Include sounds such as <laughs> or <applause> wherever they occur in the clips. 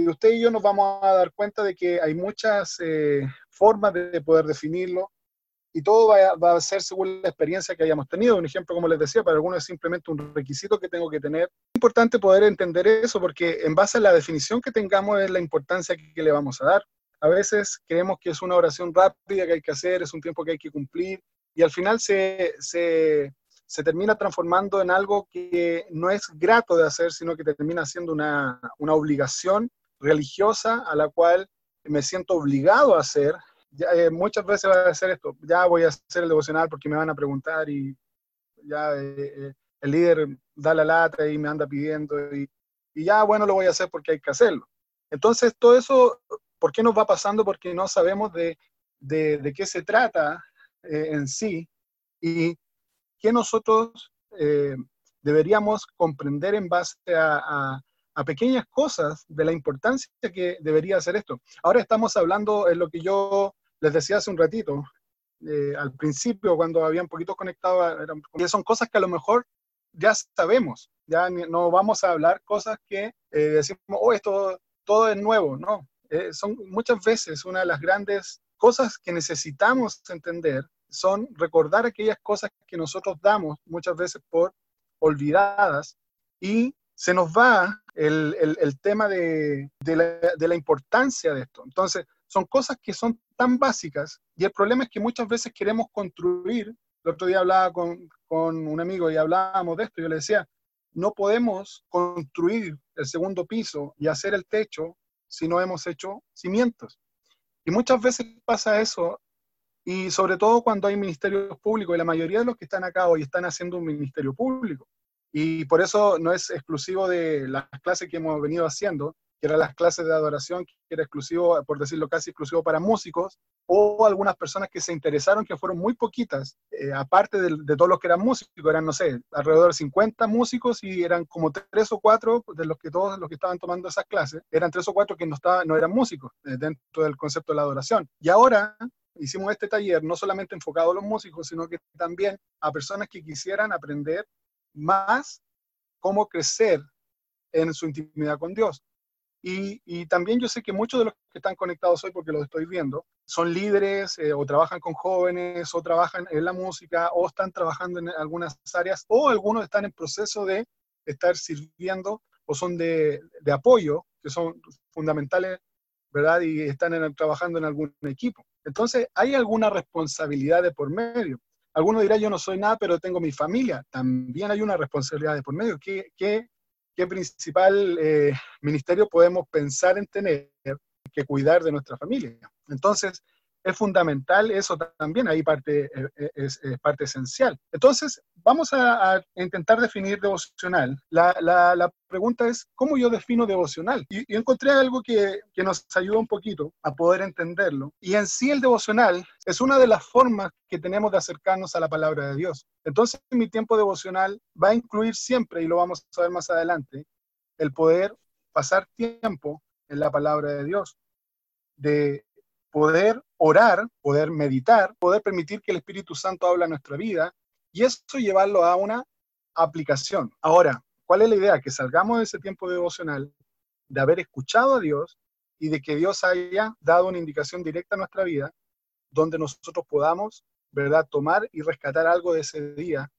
y usted y yo nos vamos a dar cuenta de que hay muchas eh, formas de poder definirlo y todo va a, va ser según la experiencia que hayamos tenido. Un ejemplo, como les decía, para algunos es simplemente un requisito que tengo que tener. Es importante poder entender eso porque en base a la definición que tengamos es la importancia que le vamos a dar. A veces creemos que es una oración rápida que hay que hacer, es un tiempo que hay que cumplir y al final se, se, se termina transformando en algo que no es grato de hacer, sino que termina siendo una, una obligación religiosa a la cual me siento obligado a hacer. Eh, muchas veces va a hacer esto, ya voy a hacer el devocional porque me van a preguntar y ya eh, eh, el líder da la lata y me anda pidiendo y, ya bueno lo voy a hacer porque hay que hacerlo. Entonces todo eso, ¿por qué nos va pasando? Porque no sabemos de, de, qué se trata eh, en sí y qué nosotros deberíamos comprender en base a a pequeñas cosas de la importancia que debería ser esto. Ahora estamos hablando en lo que yo les decía hace un ratito, eh, al principio cuando había un poquito conectado, eran, son cosas que a lo mejor ya sabemos, ya no vamos a hablar cosas que eh, decimos, oh, esto todo es nuevo, no. Eh, son muchas veces una de las grandes cosas que necesitamos entender son recordar aquellas cosas que nosotros damos muchas veces por olvidadas y se nos va el, el, tema de, de, la, importancia de esto. Entonces, son cosas que son tan básicas y el problema es que muchas veces queremos construir. El otro día hablaba con, con un amigo y hablábamos de esto. Yo le decía, no podemos construir el segundo piso y hacer el techo si no hemos hecho cimientos. Y muchas veces pasa eso, y sobre todo cuando hay ministerios públicos, y la mayoría de los que están acá hoy están haciendo un ministerio público. Y por eso no es exclusivo de las clases que hemos venido haciendo, que eran las clases de adoración, que era exclusivo, por decirlo casi exclusivo para músicos, o algunas personas que se interesaron, que fueron muy poquitas, eh, aparte de, de, todos los que eran músicos, eran, no sé, alrededor de 50 músicos y eran como tres o cuatro de los que todos los que estaban tomando esas clases, eran tres o cuatro que no, estaba, no eran músicos eh, dentro del concepto de la adoración. Y ahora hicimos este taller no solamente enfocado a los músicos, sino que también a personas que quisieran aprender más cómo crecer en su intimidad con Dios. Y, también yo sé que muchos de los que están conectados hoy, porque los estoy viendo, son líderes eh, o trabajan con jóvenes o trabajan en la música o están trabajando en algunas áreas o algunos están en proceso de estar sirviendo o son de, apoyo, que son fundamentales, ¿verdad? Y están trabajando en algún equipo. Entonces, hay alguna responsabilidad de por medio. Alguno dirá, yo no soy nada, pero tengo mi familia. También hay una responsabilidad de por medio. ¿Qué, qué, qué principal eh, ministerio podemos pensar en tener que cuidar de nuestra familia? Entonces, es fundamental eso también, ahí parte, eh, es, es, parte esencial. Entonces, vamos a, intentar definir devocional. La, la, la, pregunta es, ¿cómo yo defino devocional? Y, y encontré algo que, que, nos ayuda un poquito a poder entenderlo. Y en sí el devocional es una de las formas que tenemos de acercarnos a la palabra de Dios. Entonces, mi tiempo devocional va a incluir siempre, y lo vamos a ver más adelante, el poder pasar tiempo en la palabra de Dios, de poder orar, poder meditar, poder permitir que el Espíritu Santo hable a nuestra vida y eso llevarlo a una aplicación. Ahora, ¿cuál es la idea? Que salgamos de ese tiempo devocional, de haber escuchado a Dios y de que Dios haya dado una indicación directa a nuestra vida, donde nosotros podamos, ¿verdad?, tomar y rescatar algo de ese día.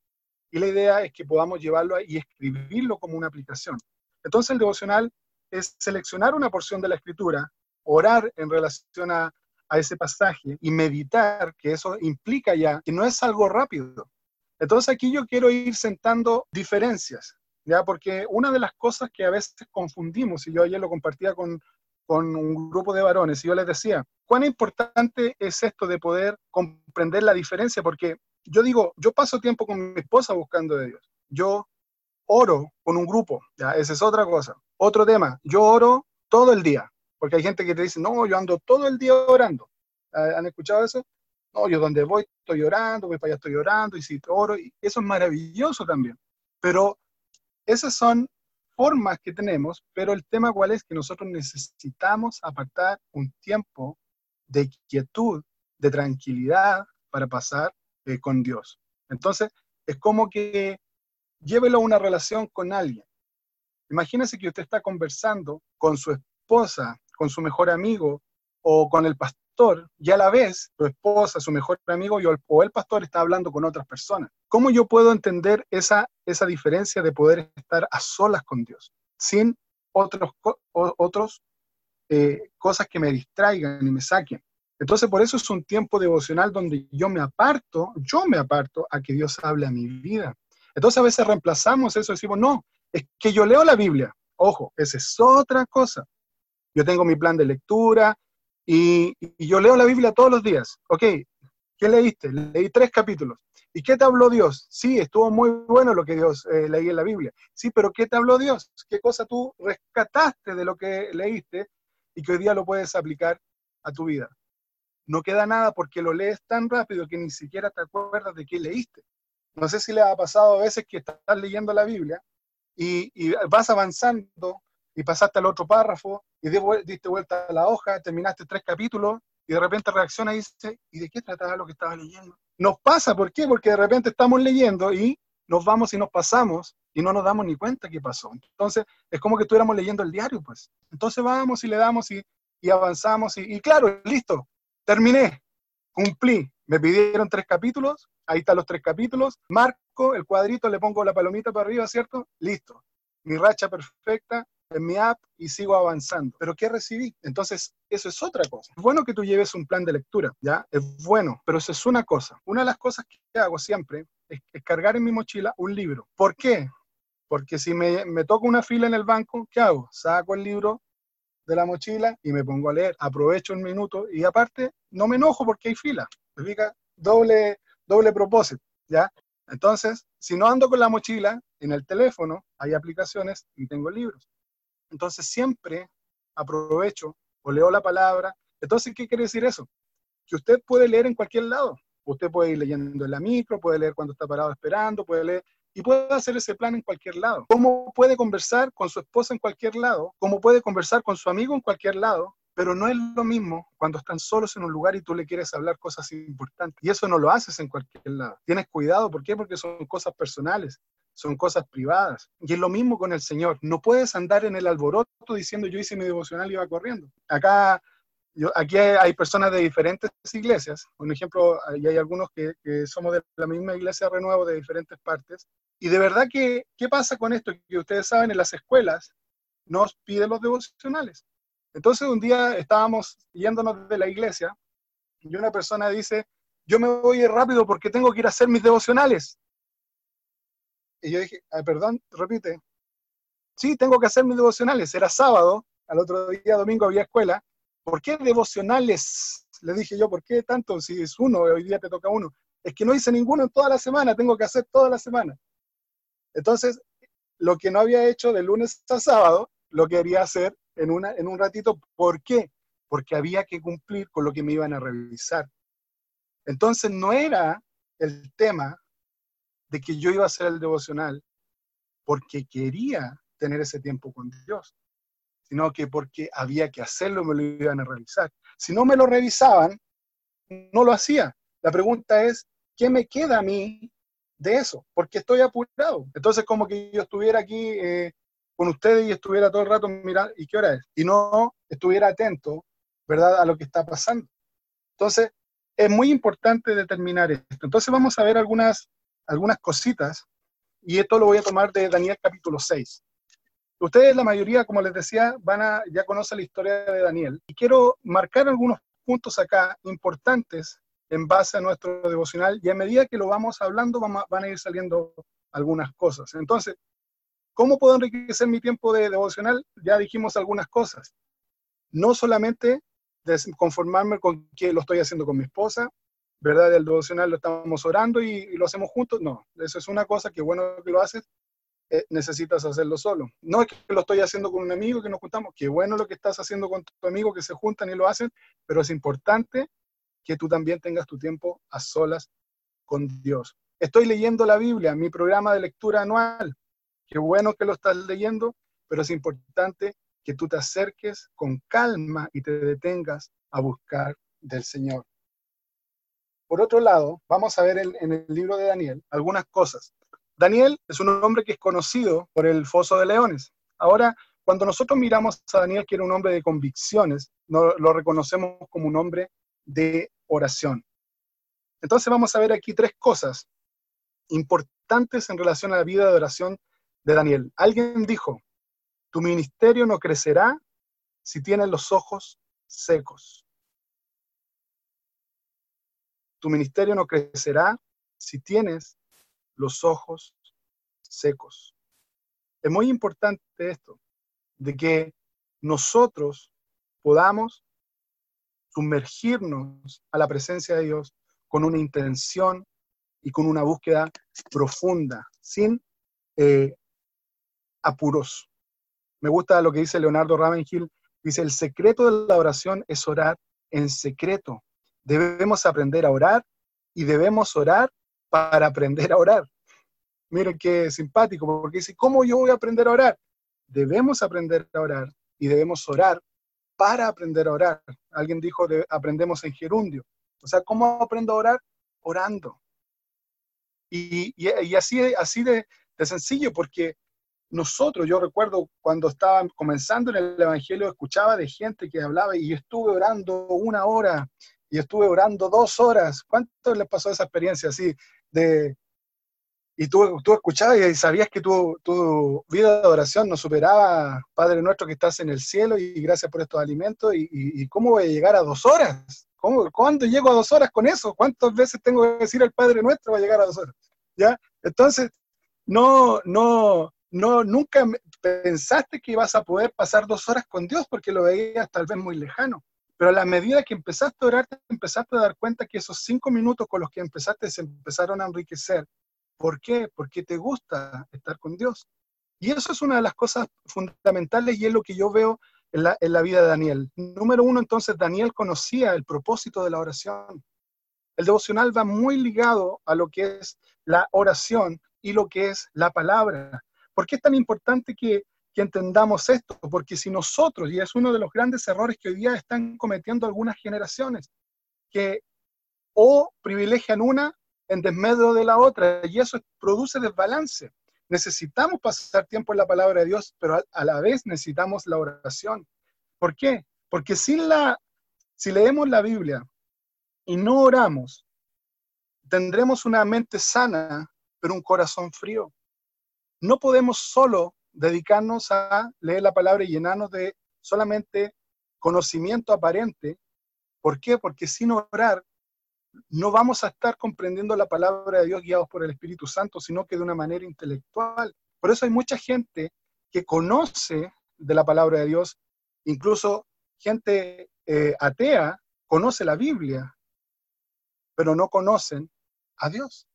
Y la idea es que podamos llevarlo y escribirlo como una aplicación. Entonces el devocional es seleccionar una porción de la escritura, orar en relación a, a ese pasaje y meditar, que eso implica ya que no es algo rápido. Entonces aquí yo quiero ir sentando diferencias, ¿ya? Porque una de las cosas que a veces confundimos, y yo ayer lo compartía con, con un grupo de varones, y yo les decía, ¿cuán importante es esto de poder comprender la diferencia? Porque yo digo, yo paso tiempo con mi esposa buscando de Dios. Yo oro con un grupo, ¿ya? Esa es otra cosa. Otro tema, yo oro todo el día, porque hay gente que te dice, no, yo ando todo el día orando. ¿Han escuchado eso? No, yo donde voy estoy orando, voy para allá estoy orando, y si oro, eso es maravilloso también. Pero esas son formas que tenemos, pero el tema cuál es que nosotros necesitamos apartar un tiempo de quietud, de tranquilidad para pasar eh, con Dios. Entonces, es como que llévelo a una relación con alguien. Imagínese que usted está conversando con su esposa, con su mejor amigo o con el pastor, y a la vez tu esposa, su mejor amigo y o el pastor está hablando con otras personas. ¿Cómo yo puedo entender esa, esa diferencia de poder estar a solas con Dios, sin otros, otros eh, cosas que me distraigan y me saquen? Entonces, por eso es un tiempo devocional donde yo me aparto, yo me aparto a que Dios hable a mi vida. Entonces, a veces reemplazamos eso decimos, no, es que yo leo la Biblia. Ojo, esa es otra cosa. Yo tengo mi plan de lectura y, yo leo la Biblia todos los días. Ok, ¿qué leíste? Leí tres capítulos. ¿Y qué te habló Dios? Sí, estuvo muy bueno lo que Dios eh, leí en la Biblia. Sí, pero ¿qué te habló Dios? ¿Qué cosa tú rescataste de lo que leíste y que hoy día lo puedes aplicar a tu vida? no queda nada porque lo lees tan rápido que ni siquiera te acuerdas de qué leíste. No sé si le ha pasado a veces que estás leyendo la Biblia y, vas avanzando y pasaste al otro párrafo y diste vuelta a la hoja, terminaste tres capítulos y de repente reacciona y dice, ¿y de qué trataba lo que estaba leyendo? Nos pasa, ¿por qué? Porque de repente estamos leyendo y nos vamos y nos pasamos y no nos damos ni cuenta qué pasó. Entonces, es como que estuviéramos leyendo el diario, pues. Entonces vamos y le damos y, avanzamos y, y, claro, listo, terminé, cumplí. Me pidieron tres capítulos, ahí están los tres capítulos, marco el cuadrito, le pongo la palomita para arriba, ¿cierto? Listo. Mi racha perfecta en mi app y sigo avanzando. ¿Pero qué recibí? Entonces, eso es otra cosa. Es bueno que tú lleves un plan de lectura, ¿ya? Es bueno, pero eso es una cosa. Una de las cosas que hago siempre es, cargar en mi mochila un libro. ¿Por qué? Porque si me, me toca una fila en el banco, ¿qué hago? Saco el libro, de la mochila y me pongo a leer. Aprovecho un minuto y aparte no me enojo porque hay fila. Significa doble, doble propósito, ¿ya? Entonces, si no ando con la mochila, en el teléfono hay aplicaciones y tengo libros. Entonces, siempre aprovecho o leo la palabra. Entonces, ¿qué quiere decir eso? Que usted puede leer en cualquier lado. Usted puede ir leyendo en la micro, puede leer cuando está parado esperando, puede leer y puede hacer ese plan en cualquier lado. ¿Cómo puede conversar con su esposa en cualquier lado? ¿Cómo puede conversar con su amigo en cualquier lado? Pero no es lo mismo cuando están solos en un lugar y tú le quieres hablar cosas importantes. Y eso no lo haces en cualquier lado. Tienes cuidado, ¿por qué? Porque son cosas personales, son cosas privadas. Y es lo mismo con el Señor. No puedes andar en el alboroto diciendo yo hice mi devocional y iba corriendo. Acá yo, aquí hay, personas de diferentes iglesias, por ejemplo, y hay algunos que, que, somos de la misma iglesia Renuevo de diferentes partes, y de verdad que, ¿qué pasa con esto? Que ustedes saben, en las escuelas nos piden los devocionales. Entonces un día estábamos yéndonos de la iglesia y una persona dice, yo me voy rápido porque tengo que ir a hacer mis devocionales. Y yo dije, perdón, repite. Sí, tengo que hacer mis devocionales. Era sábado, al otro día, domingo, había escuela. ¿Por qué devocionales? Le dije yo, ¿por qué tanto? Si es uno, hoy día te toca uno. Es que no hice ninguno en toda la semana, tengo que hacer toda la semana. Entonces, lo que no había hecho de lunes a sábado, lo quería hacer en, una, en un ratito. ¿Por qué? Porque había que cumplir con lo que me iban a revisar. Entonces, no era el tema de que yo iba a hacer el devocional porque quería tener ese tiempo con Dios sino que porque había que hacerlo, me lo iban a revisar. Si no me lo revisaban, no lo hacía. La pregunta es, ¿qué me queda a mí de eso? Porque estoy apurado. Entonces, como que yo estuviera aquí eh, con ustedes y estuviera todo el rato mirando, ¿y qué hora es? Y no estuviera atento, ¿verdad?, a lo que está pasando. Entonces, es muy importante determinar esto. Entonces, vamos a ver algunas, algunas cositas, y esto lo voy a tomar de Daniel capítulo 6. Ustedes, la mayoría, como les decía, van a, ya conocen la historia de Daniel. Y quiero marcar algunos puntos acá importantes en base a nuestro devocional y a medida que lo vamos hablando van a ir saliendo algunas cosas. Entonces, ¿cómo puedo enriquecer mi tiempo de devocional? Ya dijimos algunas cosas. No solamente conformarme con que lo estoy haciendo con mi esposa, ¿verdad? El devocional lo estamos orando y, lo hacemos juntos. No, eso es una cosa que bueno que lo haces, eh, necesitas hacerlo solo. No es que lo estoy haciendo con un amigo que nos juntamos, qué bueno lo que estás haciendo con tu amigo que se juntan y lo hacen, pero es importante que tú también tengas tu tiempo a solas con Dios. Estoy leyendo la Biblia, mi programa de lectura anual. Qué bueno que lo estás leyendo, pero es importante que tú te acerques con calma y te detengas a buscar del Señor. Por otro lado, vamos a ver en el libro de Daniel algunas cosas Daniel es un hombre que es conocido por el foso de leones. Ahora, cuando nosotros miramos a Daniel, que era un hombre de convicciones, no, lo reconocemos como un hombre de oración. Entonces vamos a ver aquí tres cosas importantes en relación a la vida de oración de Daniel. Alguien dijo, tu ministerio no crecerá si tienes los ojos secos. Tu ministerio no crecerá si tienes los ojos secos. Es muy importante esto, de que nosotros podamos sumergirnos a la presencia de Dios con una intención y con una búsqueda profunda, sin eh, apuros. Me gusta lo que dice Leonardo Ravenhill, dice, el secreto de la oración es orar en secreto. Debemos aprender a orar y debemos orar para aprender a orar. Miren qué simpático, porque dice, ¿cómo yo voy a aprender a orar? Debemos aprender a orar y debemos orar para aprender a orar. Alguien dijo, aprendemos en gerundio. O sea, ¿cómo aprendo a orar? Orando. Y, así, así de, de sencillo, porque nosotros, yo recuerdo cuando estaba comenzando en el Evangelio, escuchaba de gente que hablaba y estuve orando una hora y estuve orando dos horas. ¿Cuánto les pasó esa experiencia así de, y tú, tú escuchabas y sabías que tu, tu, vida de oración no superaba, Padre nuestro que estás en el cielo y gracias por estos alimentos, y, cómo voy a llegar a dos horas, ¿Cómo, ¿cuándo llego a dos horas con eso? ¿Cuántas veces tengo que decir al Padre nuestro para llegar a dos horas? ¿Ya? Entonces, no, no, no, nunca pensaste que ibas a poder pasar dos horas con Dios porque lo veías tal vez muy lejano. Pero a la medida que empezaste a orar, te empezaste a dar cuenta que esos cinco minutos con los que empezaste se empezaron a enriquecer ¿Por qué? Porque te gusta estar con Dios. Y eso es una de las cosas fundamentales y es lo que yo veo en la, vida de Daniel. Número uno, entonces, Daniel conocía el propósito de la oración. El devocional va muy ligado a lo que es la oración y lo que es la palabra. ¿Por qué es tan importante que, que entendamos esto? Porque si nosotros, y es uno de los grandes errores que hoy día están cometiendo algunas generaciones, que o privilegian una en desmedio de la otra y eso produce desbalance. Necesitamos pasar tiempo en la palabra de Dios, pero a, la vez necesitamos la oración. ¿Por qué? Porque sin la, si leemos la Biblia y no oramos, tendremos una mente sana, pero un corazón frío. No podemos solo dedicarnos a leer la palabra y llenarnos de solamente conocimiento aparente. ¿Por qué? Porque sin orar no vamos a estar comprendiendo la palabra de Dios guiados por el Espíritu Santo, sino que de una manera intelectual. Por eso hay mucha gente que conoce de la palabra de Dios, incluso gente eh, atea conoce la Biblia, pero no conocen a Dios.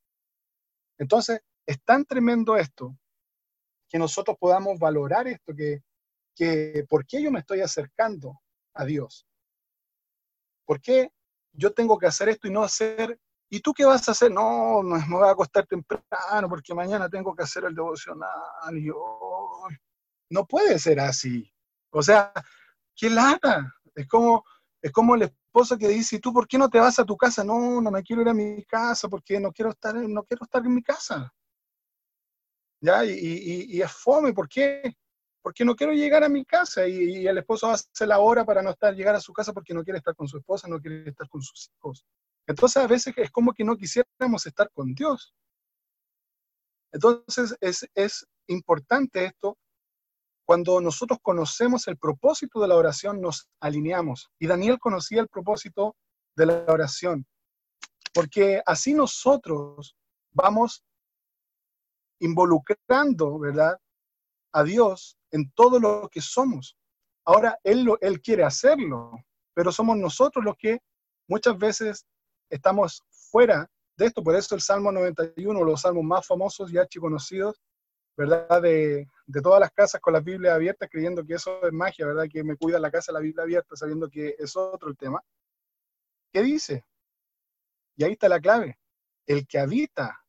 Entonces, es tan tremendo esto que nosotros podamos valorar esto, que, que ¿por qué yo me estoy acercando a Dios? ¿Por qué yo tengo que hacer esto y no hacer, ¿y tú qué vas a hacer? No, no me voy a acostar temprano porque mañana tengo que hacer el devocional. Y no puede ser así. O sea, qué lata. Es como, es como el esposo que dice, ¿y tú por qué no te vas a tu casa? No, no me quiero ir a mi casa porque no quiero estar, no quiero estar en mi casa. ¿Ya? Y, y, y es fome, ¿por qué? porque no quiero llegar a mi casa y, el esposo hace la hora para no estar llegar a su casa porque no quiere estar con su esposa, no quiere estar con sus hijos. Entonces a veces es como que no quisiéramos estar con Dios. Entonces es, es importante esto. Cuando nosotros conocemos el propósito de la oración, nos alineamos. Y Daniel conocía el propósito de la oración. Porque así nosotros vamos involucrando, ¿verdad? A Dios en todo lo que somos. Ahora Él, lo, él quiere hacerlo, pero somos nosotros los que muchas veces estamos fuera de esto. Por eso el Salmo 91, los salmos más famosos y archiconocidos, ¿verdad? De, de, todas las casas con la Biblia abierta, creyendo que eso es magia, ¿verdad? Que me cuida la casa la Biblia abierta, sabiendo que es otro el tema. ¿Qué dice? Y ahí está la clave. El que habita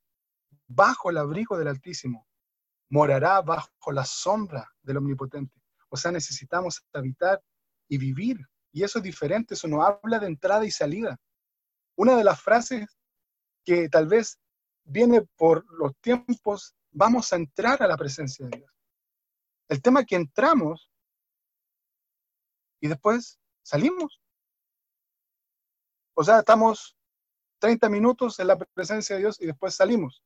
bajo el abrigo del Altísimo morará bajo la sombra del Omnipotente. O sea, necesitamos habitar y vivir. Y eso es diferente, eso no habla de entrada y salida. Una de las frases que tal vez viene por los tiempos, vamos a entrar a la presencia de Dios. El tema que entramos y después salimos. O sea, estamos 30 minutos en la presencia de Dios y después salimos.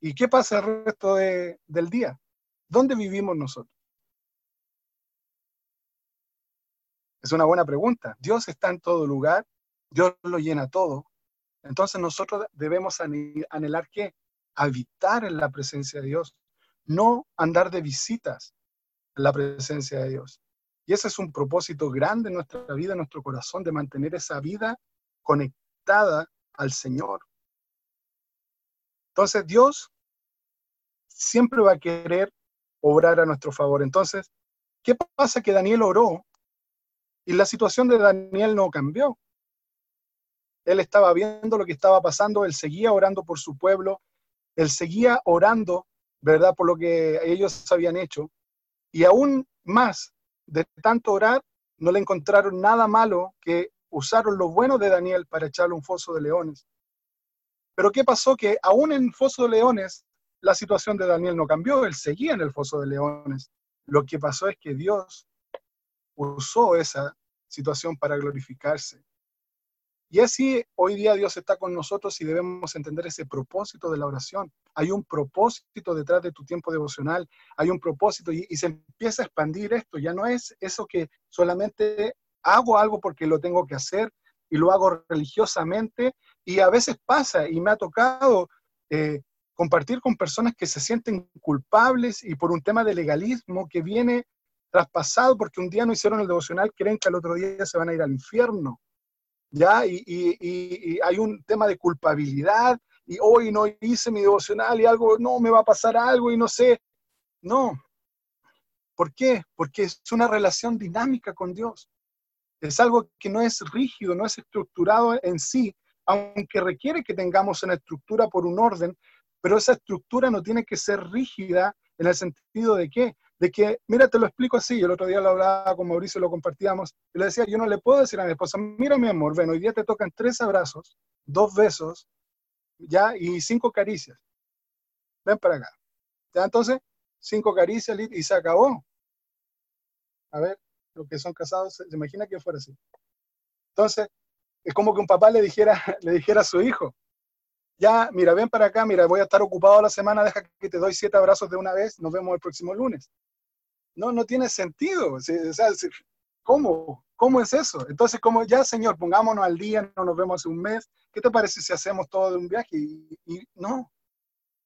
¿Y qué pasa el resto del día? ¿Dónde vivimos nosotros? Es una buena pregunta. Dios está en todo lugar, Dios lo llena todo. Entonces nosotros debemos anhelar que habitar en la presencia de Dios, no andar de visitas en la presencia de Dios. Y ese es un propósito grande en nuestra vida, en nuestro corazón, de mantener esa vida conectada al Señor. Entonces Dios siempre va a querer obrar a nuestro favor. Entonces, ¿qué pasa? Que Daniel oró y la situación de Daniel no cambió. Él estaba viendo lo que estaba pasando, él seguía orando por su pueblo, él seguía orando, ¿verdad? Por lo que ellos habían hecho. Y aún más, de tanto orar, no le encontraron nada malo que usaron lo bueno de Daniel para echarle un foso de leones. Pero ¿qué pasó? Que aún en foso de leones, la situación de Daniel no cambió, él seguía en el foso de leones. Lo que pasó es que Dios usó esa situación para glorificarse. Y así hoy día Dios está con nosotros y debemos entender ese propósito de la oración. Hay un propósito detrás de tu tiempo devocional, hay un propósito y, y, se empieza a expandir esto. Ya no es eso que solamente hago algo porque lo tengo que hacer y lo hago religiosamente y a veces pasa y me ha tocado eh, compartir con personas que se sienten culpables y por un tema de legalismo que viene traspasado porque un día no hicieron el devocional, creen que al otro día se van a ir al infierno. ¿Ya? Y, y hay un tema de culpabilidad y hoy no hice mi devocional y algo, no, me va a pasar algo y no sé. No. ¿Por qué? Porque es una relación dinámica con Dios. Es algo que no es rígido, no es estructurado en sí, aunque requiere que tengamos una estructura por un orden, pero esa estructura no tiene que ser rígida en el sentido de qué? De que, mira, te lo explico así, el otro día lo hablaba con Mauricio, lo compartíamos, y le decía, yo no le puedo decir a mi esposa, mira mi amor, ven, hoy día te tocan tres abrazos, dos besos, ya, y cinco caricias. Ven para acá. ¿Ya? Entonces, cinco caricias y se acabó. A ver, los que son casados, se, imagina que fuera así. Entonces, es como que un papá le dijera, <laughs> le dijera a su hijo, ya, mira, ven para acá, mira, voy a estar ocupado la semana, deja que te doy siete abrazos de una vez, nos vemos el próximo lunes. No, no tiene sentido. O sea, ¿Cómo? ¿Cómo es eso? Entonces, como ya, Señor, pongámonos al día, no nos vemos hace un mes, ¿qué te parece si hacemos todo de un viaje? Y, no,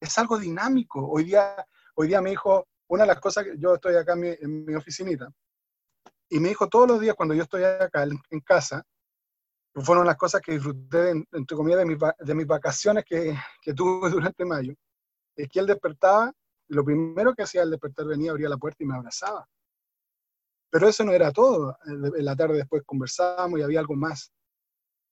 es algo dinámico. Hoy día, hoy día mi hijo, una de las cosas que yo estoy acá en mi, en mi oficinita, y mi hijo todos los días cuando yo estoy acá en, casa, fueron las cosas que disfruté, entre comillas, de, mi, de mis vacaciones que, que, tuve <laughs> durante mayo, es que él despertaba, lo primero que hacía al despertar venía, abría la puerta y me abrazaba. Pero eso no era todo. En la tarde después conversábamos y había algo más.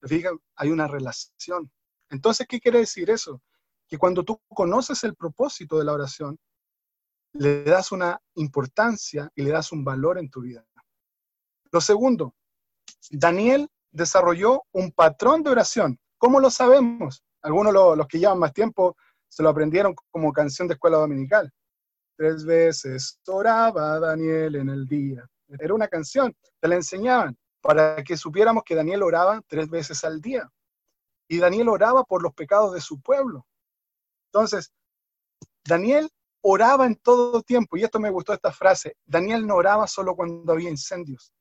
Fíjate, hay una relación. Entonces, ¿qué quiere decir eso? Que cuando tú conoces el propósito de la oración, le das una importancia y le das un valor en tu vida. Lo segundo, Daniel desarrolló un patrón de oración. ¿Cómo lo sabemos? Algunos los que llevan más tiempo se lo aprendieron como canción de escuela dominical. Tres veces oraba Daniel en el día. Era una canción, te la enseñaban para que supiéramos que Daniel oraba tres veces al día. Y Daniel oraba por los pecados de su pueblo. Entonces, Daniel oraba en todo tiempo, y esto me gustó esta frase, Daniel no oraba solo cuando había incendios.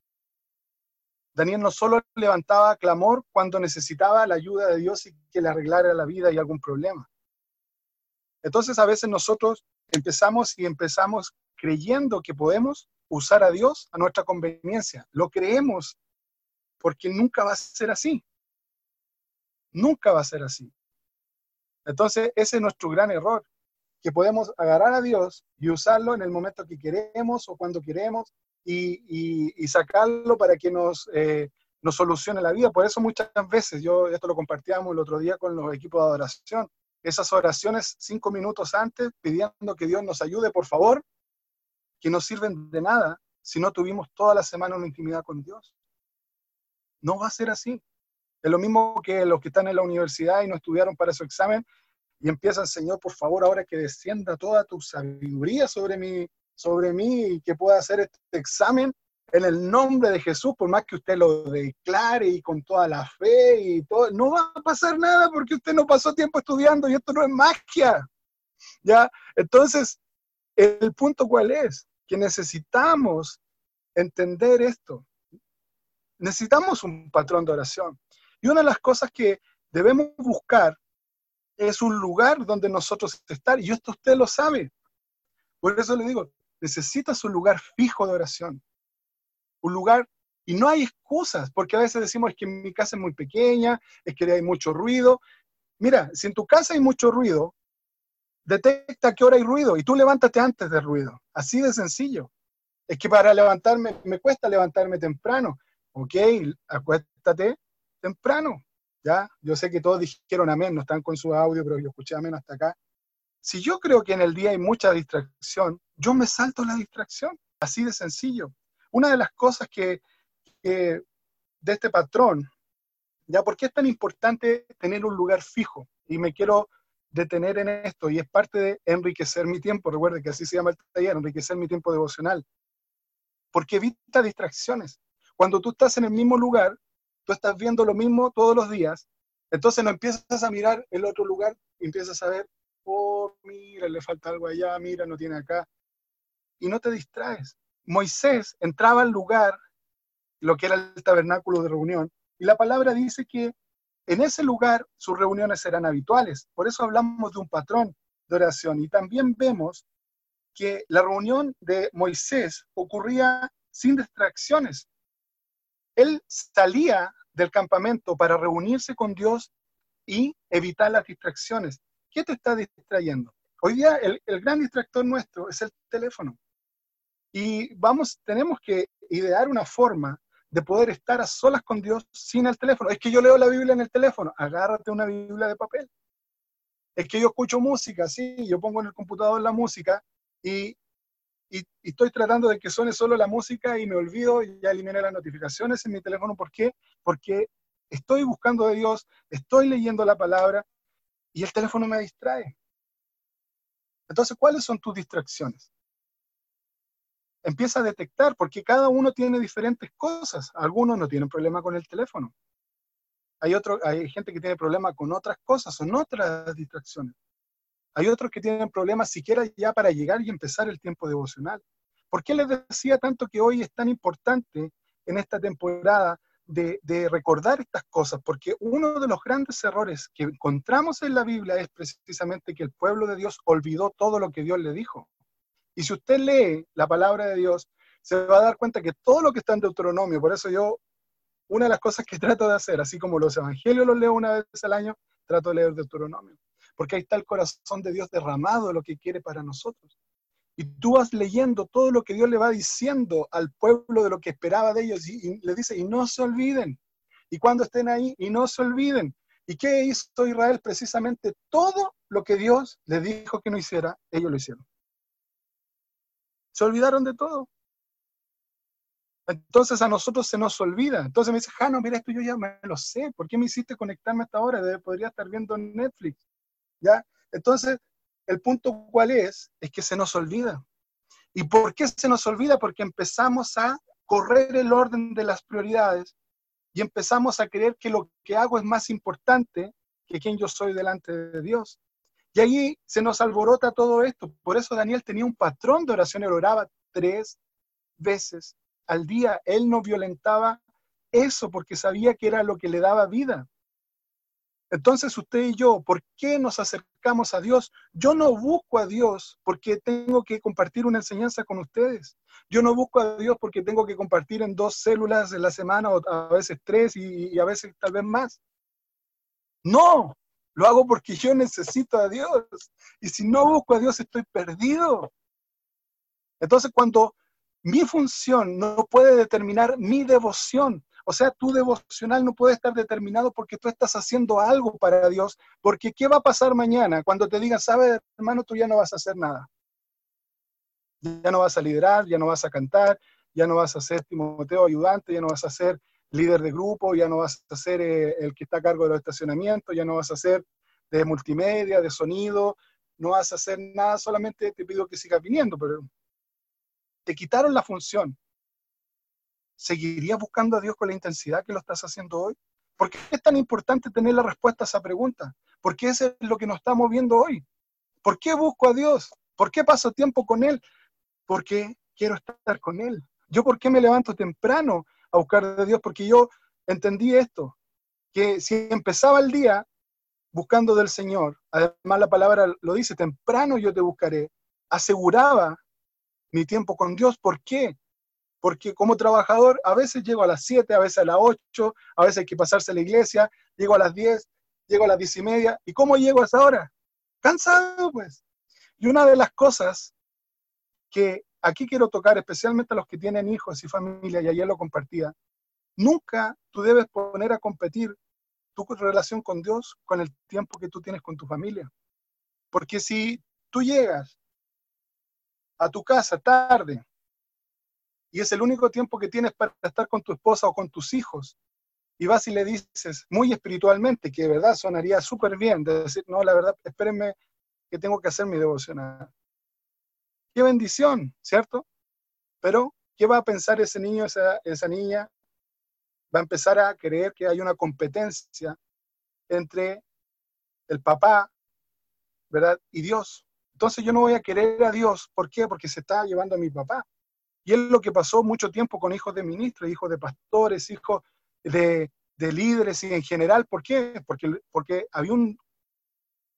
Daniel no solo levantaba clamor cuando necesitaba la ayuda de Dios y que le arreglara la vida y algún problema. Entonces a veces nosotros empezamos y empezamos creyendo que podemos usar a Dios a nuestra conveniencia. Lo creemos porque nunca va a ser así. Nunca va a ser así. Entonces ese es nuestro gran error, que podemos agarrar a Dios y usarlo en el momento que queremos o cuando queremos y, sacarlo para que nos, eh, nos solucione la vida. Por eso muchas veces, yo esto lo compartíamos el otro día con los equipos de adoración, esas oraciones cinco minutos antes pidiendo que Dios nos ayude, por favor, que no sirven de nada si no tuvimos toda la semana una intimidad con Dios. No va a ser así. Es lo mismo que los que están en la universidad y no estudiaron para su examen y empiezan, Señor, por favor, ahora que descienda toda tu sabiduría sobre mi, sobre mí y que pueda hacer este examen en el nombre de Jesús, por más que usted lo declare y con toda la fe y todo, no va a pasar nada porque usted no pasó tiempo estudiando y esto no es magia. ¿Ya? Entonces, el punto cuál es? Que necesitamos entender esto. Necesitamos un patrón de oración. Y una de las cosas que debemos buscar es un lugar donde nosotros estar. Y esto usted lo sabe. Por eso le digo, necesitas un lugar fijo de oración un lugar y no hay excusas, porque a veces decimos que mi casa es muy pequeña, es que hay mucho ruido. Mira, si en tu casa hay mucho ruido, detecta qué hora hay ruido y tú levántate antes del ruido. Así de sencillo. Es que para levantarme, me cuesta levantarme temprano. Ok, acuéstate temprano. ¿Ya? Yo sé que todos dijeron amén, no están con su audio, pero yo escuché amén hasta acá. Si yo creo que en el día hay mucha distracción, yo me salto la distracción. Así de sencillo. Una de las cosas que, de este patrón, ya, ¿por qué es tan importante tener un lugar fijo? Y me quiero detener en esto, y es parte de enriquecer mi tiempo, recuerde que así se llama el taller, enriquecer mi tiempo devocional, porque evita distracciones. Cuando tú estás en el mismo lugar, tú estás viendo lo mismo todos los días, entonces no empiezas a mirar el otro lugar empiezas a ver, oh, mira, le falta algo allá, mira, no tiene acá, y no te distraes. Moisés entraba al lugar, lo que era el tabernáculo de reunión, y la palabra dice que en ese lugar sus reuniones eran habituales. Por eso hablamos de un patrón de oración. Y también vemos que la reunión de Moisés ocurría sin distracciones. Él salía del campamento para reunirse con Dios y evitar las distracciones. ¿Qué te está distrayendo? Hoy día el, el gran distractor nuestro es el teléfono. Y vamos, tenemos que idear una forma de poder estar a solas con Dios sin el teléfono. Es que yo leo la Biblia en el teléfono, agárrate una Biblia de papel. Es que yo escucho música, sí, yo pongo en el computador la música y, y, estoy tratando de que suene solo la música y me olvido y ya eliminé las notificaciones en mi teléfono. ¿Por qué? Porque estoy buscando de Dios, estoy leyendo la palabra y el teléfono me distrae. Entonces, ¿cuáles son tus distracciones? empieza a detectar, porque cada uno tiene diferentes cosas. Algunos no tienen problema con el teléfono. Hay, otro, hay gente que tiene problema con otras cosas, son otras distracciones. Hay otros que tienen problemas siquiera ya para llegar y empezar el tiempo devocional. ¿Por qué les decía tanto que hoy es tan importante en esta temporada de, recordar estas cosas? Porque uno de los grandes errores que encontramos en la Biblia es precisamente que el pueblo de Dios olvidó todo lo que Dios le dijo. Y si usted lee la palabra de Dios, se va a dar cuenta que todo lo que está en Deuteronomio, por eso yo, una de las cosas que <laughs> trato de hacer, así como los evangelios los leo una vez al año, trato de leer Deuteronomio. Porque ahí está el corazón de Dios derramado de lo que quiere para nosotros. Y tú vas leyendo todo lo que Dios le va diciendo al pueblo de lo que esperaba de ellos y, le dice, y no se olviden. Y cuando estén ahí, y no se olviden. ¿Y qué hizo Israel? Precisamente todo lo que Dios le dijo que no hiciera, ellos lo hicieron. Se olvidaron de todo. Entonces a nosotros se nos olvida. Entonces me dice, Jano, mira esto yo ya me lo sé. ¿Por qué me hiciste conectarme a esta hora? Podría estar viendo Netflix. ¿Ya? Entonces, el punto cuál es, es que se nos olvida. ¿Y por qué se nos olvida? Porque empezamos a correr el orden de las prioridades y empezamos a creer que lo que hago es más importante que quien yo soy delante de Dios. Y ahí se nos alborota todo esto. Por eso Daniel tenía un patrón de oración, él oraba tres veces al día. Él no violentaba eso porque sabía que era lo que le daba vida. Entonces usted y yo, ¿por qué nos acercamos a Dios? Yo no busco a Dios porque tengo que compartir una enseñanza con ustedes. Yo no busco a Dios porque tengo que compartir en dos células en la semana o a veces tres y, y a veces tal vez más. No, lo hago porque yo necesito a Dios. Y si no busco a Dios, estoy perdido. Entonces, cuando mi función no puede determinar mi devoción, o sea, tu devocional no puede estar determinado porque tú estás haciendo algo para Dios, porque ¿qué va a pasar mañana cuando te digan, sabes, hermano, tú ya no vas a hacer nada? Ya no vas a liderar, ya no vas a cantar, ya no vas a ser Timoteo ayudante, ya no vas a ser líder de grupo, ya no vas a ser eh, el que está a cargo de los estacionamientos, ya no vas a ser de multimedia, de sonido, no vas a hacer nada, solamente te pido que sigas viniendo, pero te quitaron la función. ¿Seguirías buscando a Dios con la intensidad que lo estás haciendo hoy? ¿Por qué es tan importante tener la respuesta a esa pregunta? ¿Por qué eso es lo que nos estamos viendo hoy? ¿Por qué busco a Dios? ¿Por qué paso tiempo con Él? Porque quiero estar con Él. ¿Yo por qué me levanto temprano a buscar de Dios? Porque yo entendí esto, que si empezaba el día buscando del Señor, además la palabra lo dice, temprano yo te buscaré, aseguraba mi tiempo con Dios. ¿Por qué? Porque como trabajador a veces llego a las 7, a veces a las 8, a veces hay que pasarse a la iglesia, llego a las 10, llego a las 10 y media. ¿Y cómo llego a esa hora? Cansado, pues. Y una de las cosas que aquí quiero tocar, especialmente a los que tienen hijos y familia, y ayer lo compartía, nunca tú debes poner a competir tu relación con Dios con el tiempo que tú tienes con tu familia. Porque si tú llegas a tu casa tarde y es el único tiempo que tienes para estar con tu esposa o con tus hijos, y vas y le dices muy espiritualmente, que de verdad sonaría súper bien, de decir, no, la verdad, espérenme que tengo que hacer mi devocional. Qué bendición, ¿cierto? Pero, ¿qué va a pensar ese niño, esa, esa niña? Va a empezar a creer que hay una competencia entre el papá, ¿verdad? Y Dios. Entonces yo no voy a querer a Dios. ¿Por qué? Porque se está llevando a mi papá. Y es lo que pasó mucho tiempo con hijos de ministros, hijos de pastores, hijos de, de líderes y en general. ¿Por qué? Porque, porque había un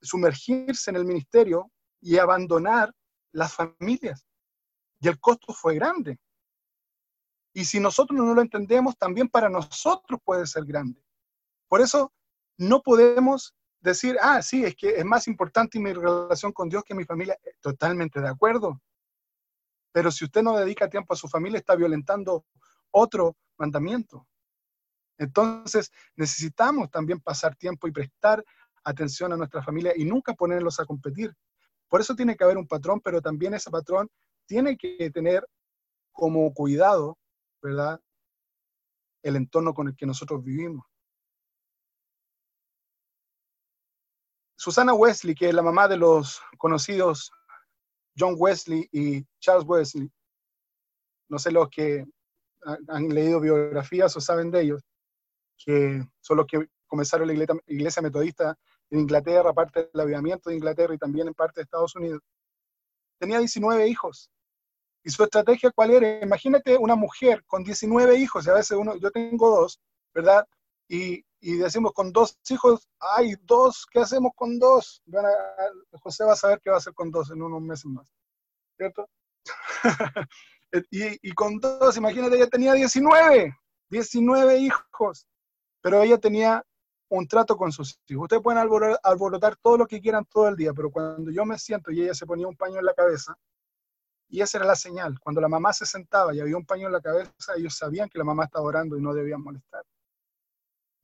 sumergirse en el ministerio y abandonar las familias. Y el costo fue grande. Y si nosotros no lo entendemos, también para nosotros puede ser grande. Por eso no podemos decir, ah, sí, es que es más importante mi relación con Dios que mi familia. Totalmente de acuerdo. Pero si usted no dedica tiempo a su familia, está violentando otro mandamiento. Entonces, necesitamos también pasar tiempo y prestar atención a nuestra familia y nunca ponerlos a competir. Por eso tiene que haber un patrón, pero también ese patrón tiene que tener como cuidado, ¿verdad? El entorno con el que nosotros vivimos. Susana Wesley, que es la mamá de los conocidos John Wesley y Charles Wesley, no sé los que han leído biografías o saben de ellos, que son los que comenzaron la iglesia, metodista en Inglaterra, parte del avivamiento de Inglaterra y también en parte de Estados Unidos. Tenía 19 hijos. ¿Y su estrategia cuál era? Imagínate una mujer con 19 hijos, y a veces uno, yo tengo dos, ¿verdad? Y, decimos con dos hijos, hay dos, ¿qué hacemos con dos? José va a saber qué va a hacer con dos en unos meses más, ¿cierto? <laughs> y, y con dos, imagínate, ella tenía 19, 19 hijos, pero ella tenía un trato con sus hijos. Ustedes pueden alborotar todo lo que quieran todo el día, pero cuando yo me siento y ella se ponía un paño en la cabeza, y esa era la señal, cuando la mamá se sentaba y había un paño en la cabeza, ellos sabían que la mamá estaba orando y no debían molestar.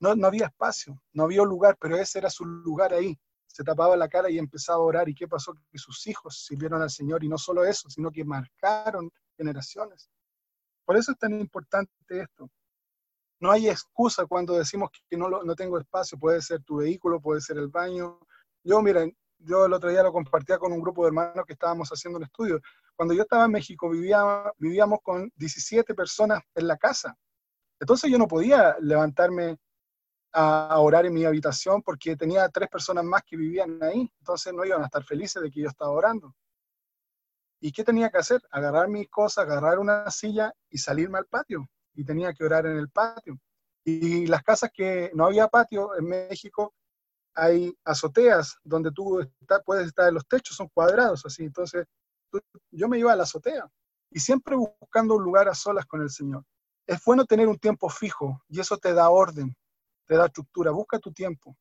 No, no había espacio, no había lugar, pero ese era su lugar ahí. Se tapaba la cara y empezaba a orar. ¿Y qué pasó? Que sus hijos sirvieron al Señor y no solo eso, sino que marcaron generaciones. Por eso es tan importante esto. No hay excusa cuando decimos que no, no tengo espacio. Puede ser tu vehículo, puede ser el baño. Yo, miren, yo el otro día lo compartía con un grupo de hermanos que estábamos haciendo un estudio. Cuando yo estaba en México vivía, vivíamos con 17 personas en la casa. Entonces yo no podía levantarme a orar en mi habitación porque tenía tres personas más que vivían ahí. Entonces no iban a estar felices de que yo estaba orando. ¿Y qué tenía que hacer? Agarrar mis cosas, agarrar una silla y salirme al patio y tenía que orar en el patio. Y las casas que no había patio en México, hay azoteas donde tú puedes estar en los techos, son cuadrados así. Entonces, yo me iba a la azotea y siempre buscando un lugar a solas con el Señor. Es bueno tener un tiempo fijo y eso te da orden, te da estructura. Busca tu tiempo.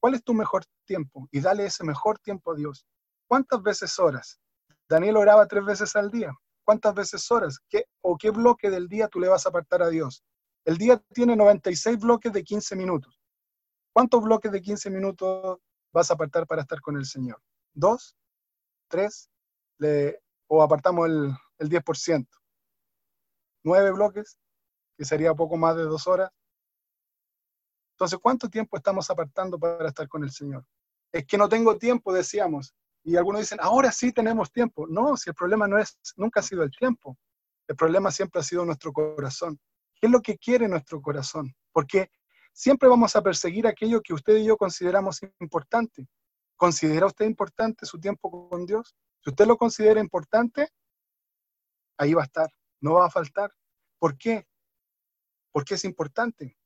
¿Cuál es tu mejor tiempo? Y dale ese mejor tiempo a Dios. ¿Cuántas veces horas? Daniel oraba tres veces al día cuántas veces horas ¿Qué, o qué bloque del día tú le vas a apartar a Dios. El día tiene 96 bloques de 15 minutos. ¿Cuántos bloques de 15 minutos vas a apartar para estar con el Señor? ¿Dos? ¿Tres? ¿O apartamos el, el 10%? ¿Nueve bloques? Que sería poco más de dos horas. Entonces, ¿cuánto tiempo estamos apartando para estar con el Señor? Es que no tengo tiempo, decíamos. Y algunos dicen, ahora sí tenemos tiempo. No, si el problema no es, nunca ha sido el tiempo. El problema siempre ha sido nuestro corazón. ¿Qué es lo que quiere nuestro corazón? Porque siempre vamos a perseguir aquello que usted y yo consideramos importante. ¿Considera usted importante su tiempo con Dios? Si usted lo considera importante, ahí va a estar, no va a faltar. ¿Por qué? Porque es importante.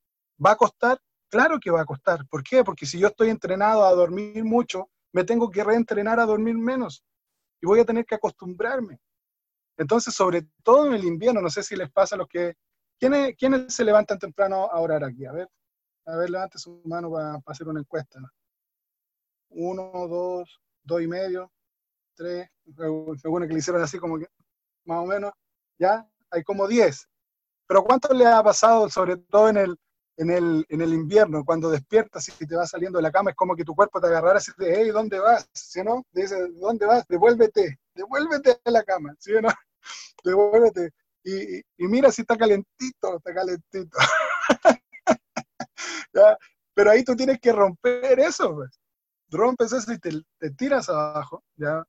¿Va a costar? Claro que va a costar. ¿Por qué? Porque si yo estoy entrenado a dormir mucho, me tengo que reentrenar a dormir menos. Y voy a tener que acostumbrarme. Entonces, sobre todo en el invierno, no sé si les pasa a los que... ¿Quiénes, ¿Quiénes se levantan temprano a orar aquí? A ver, a ver, levante su mano para, hacer una encuesta. Uno, dos, dos y medio, tres, según que le hicieron así como que, más o menos, ya, hay como diez. Pero ¿cuánto le ha pasado, sobre todo en el, en el, en el invierno, cuando despiertas y te vas saliendo de la cama, es como que tu cuerpo te agarrara y te hey, ¿dónde vas? ¿Sí no? dice, ¿dónde vas? Devuélvete, devuélvete a la cama, ¿sí o no? <laughs> Devuélvete. Y, y, mira si está calentito, está calentito. <laughs> Pero ahí tú tienes que romper eso, pues. Rompes eso y te, te tiras abajo, ¿ya?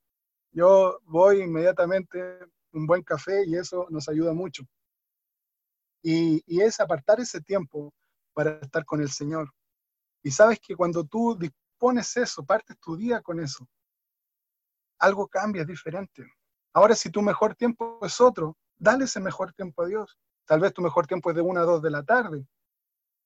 Yo voy inmediatamente un buen café y eso nos ayuda mucho. Y, y, es apartar ese tiempo para estar con el Señor. Y sabes que cuando tú dispones eso, partes tu día con eso, algo cambia, es diferente. Ahora, si tu mejor tiempo es otro, dale ese mejor tiempo a Dios. Tal vez tu mejor tiempo es de una a dos de la tarde.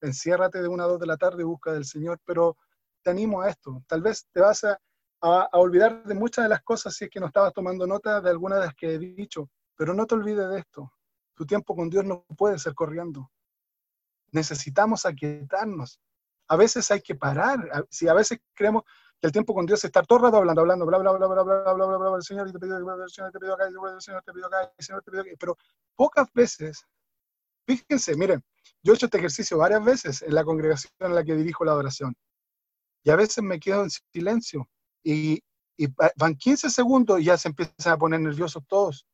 Enciérrate de una a dos de la tarde y busca del Señor, pero te animo a esto. Tal vez te vas a, a, olvidar de muchas de las cosas si es que no estabas tomando nota de algunas de las que he dicho, pero no te olvides de esto. Tu tiempo con Dios no puede ser corriendo. Necesitamos aquietarnos. A veces hay que parar. Si a veces creemos que el tiempo con Dios es estar todo el rato hablando, hablando, bla, bla, bla, bla, bla, bla, bla, bla, el Señor te pido, el Señor te pido acá, el Señor te pido acá, el Señor te pido acá. Pero pocas veces, fíjense, miren, yo he hecho este ejercicio varias veces en la congregación en la que dirijo la adoración. Y a veces me quedo en silencio y, van 15 segundos y ya se empiezan a poner nerviosos todos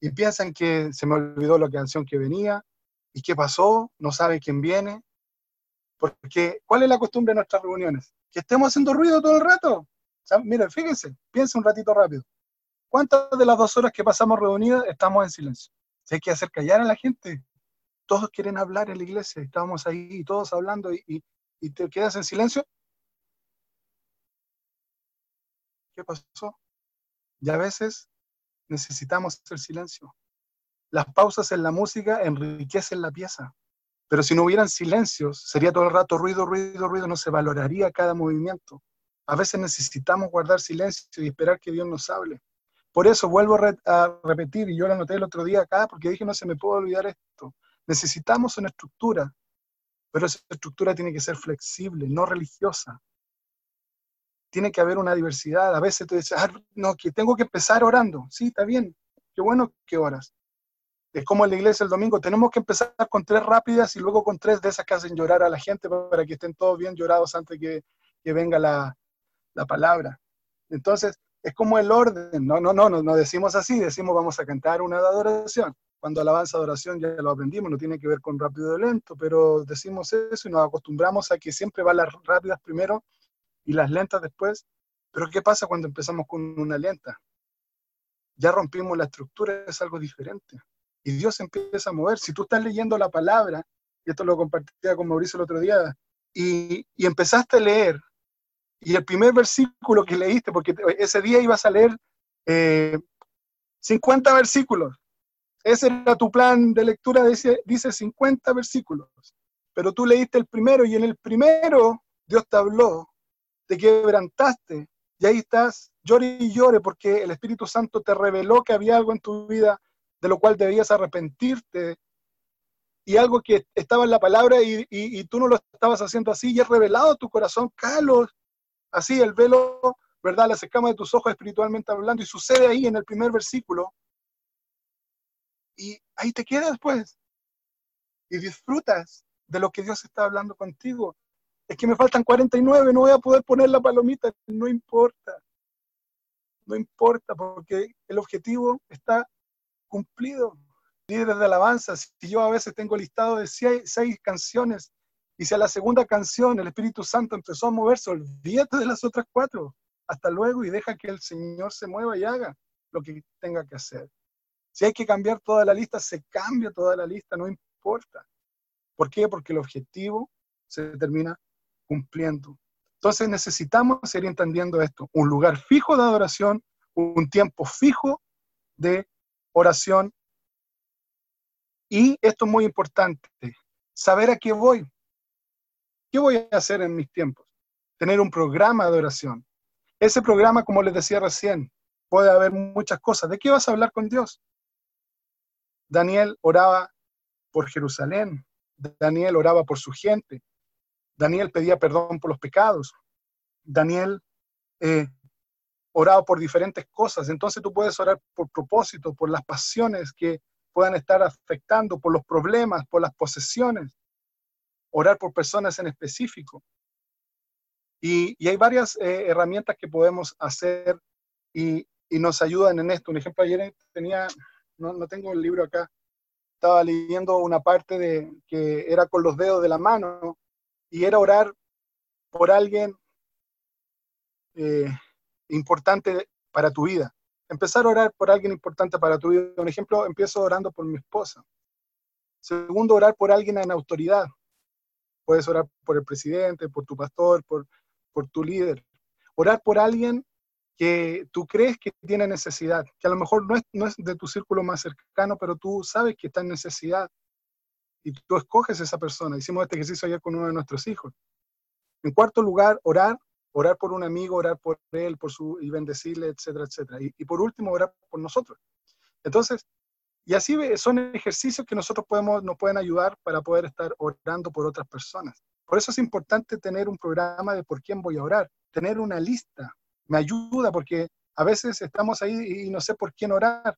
y piensan que se me olvidó la canción que venía y qué pasó, no saben quién viene. Porque, ¿cuál es la costumbre de nuestras reuniones? Que estemos haciendo ruido todo el rato. miren, fíjense, piensen un ratito rápido. ¿Cuántas de las dos horas que pasamos reunidas estamos en silencio? Si hay que hacer callar a la gente. Todos quieren hablar en la iglesia, estábamos ahí todos hablando y, y te quedas en silencio. ¿Qué pasó? Y a veces necesitamos el silencio. Las pausas en la música enriquecen la pieza, pero si no hubieran silencios, sería todo el rato ruido, ruido, ruido, no se valoraría cada movimiento. A veces necesitamos guardar silencio y esperar que Dios nos hable. Por eso vuelvo a repetir, y yo lo anoté el otro día acá, porque dije, no se me puede olvidar esto. Necesitamos una estructura, pero esa estructura tiene que ser flexible, no religiosa tiene que haber una diversidad. A veces tú dices, ah, no, que tengo que empezar orando. Sí, está bien, qué bueno que oras. Es como en la iglesia el domingo, tenemos que empezar con tres rápidas y luego con tres de esas que hacen llorar a la gente para que estén todos bien llorados antes que, venga la, la, palabra. Entonces, es como el orden. No, no, no, no, decimos así, decimos vamos a cantar una adoración. Cuando alabanza adoración ya lo aprendimos, no tiene que ver con rápido y lento, pero decimos eso y nos acostumbramos a que siempre va las rápidas primero y las lentas después. Pero ¿qué pasa cuando empezamos con una lenta? Ya rompimos la estructura, es algo diferente. Y Dios empieza a mover. Si tú estás leyendo la palabra, y esto lo compartía con Mauricio el otro día, y, y empezaste a leer, y el primer versículo que leíste, porque ese día ibas a leer 50 eh, versículos, ese era tu plan de lectura, dice, dice 50 versículos, pero tú leíste el primero y en el primero Dios te habló te quebrantaste y ahí estás, llore y llore porque el Espíritu Santo te reveló que había algo en tu vida de lo cual debías arrepentirte. Y algo que estaba en la palabra y, tú no lo estabas haciendo así y es revelado tu corazón, Carlos, así el velo, ¿verdad? Las escamas de tus ojos espiritualmente hablando y sucede ahí en el primer versículo. Y ahí te quedas pues. Y disfrutas de lo que Dios está hablando contigo. Es que me faltan 49, no voy a poder poner la palomita, no importa, no importa, porque el objetivo está cumplido. Líderes de alabanza, si yo a veces tengo listado de seis, canciones, y si a la segunda canción el Espíritu Santo empezó a moverse, olvídate de las otras cuatro. Hasta luego y deja que el Señor se mueva y haga lo que tenga que hacer. Si hay que cambiar toda la lista, se cambia toda la lista, no importa. ¿Por qué? Porque el objetivo se termina cumpliendo. Entonces necesitamos seguir entendiendo esto, un lugar fijo de adoración, un tiempo fijo de oración y esto es muy importante, saber a qué voy. ¿Qué voy a hacer en mis tiempos? Tener un programa de oración. Ese programa, como les decía recién, puede haber muchas cosas. ¿De qué vas a hablar con Dios? Daniel oraba por Jerusalén, Daniel oraba por su gente, Daniel pedía perdón por los pecados, Daniel eh, oraba por diferentes cosas. Entonces tú puedes orar por propósito, por las pasiones que puedan estar afectando, por los problemas, por las posesiones. Orar por personas en específico. Y, hay varias eh, herramientas que podemos hacer y, nos ayudan en esto. Un ejemplo, ayer tenía, no, no tengo el libro acá, estaba leyendo una parte de que era con los dedos de la mano y era orar por alguien eh, importante para tu vida. Empezar a orar por alguien importante para tu vida. Un ejemplo, empiezo orando por mi esposa. Segundo, orar por alguien en autoridad. Puedes orar por el presidente, por tu pastor, por, por tu líder. Orar por alguien que tú crees que tiene necesidad, que a lo mejor no es, no es de tu círculo más cercano, pero tú sabes que está en necesidad y tú escoges esa persona. Hicimos este ejercicio ayer con uno de nuestros hijos. En cuarto lugar, orar, orar por un amigo, orar por él, por su y bendecirle, etcétera, etcétera. Y, por último, orar por nosotros. Entonces, y así son ejercicios que nosotros podemos, nos pueden ayudar para poder estar orando por otras personas. Por eso es importante tener un programa de por quién voy a orar, tener una lista, me ayuda porque a veces estamos ahí y no sé por quién orar.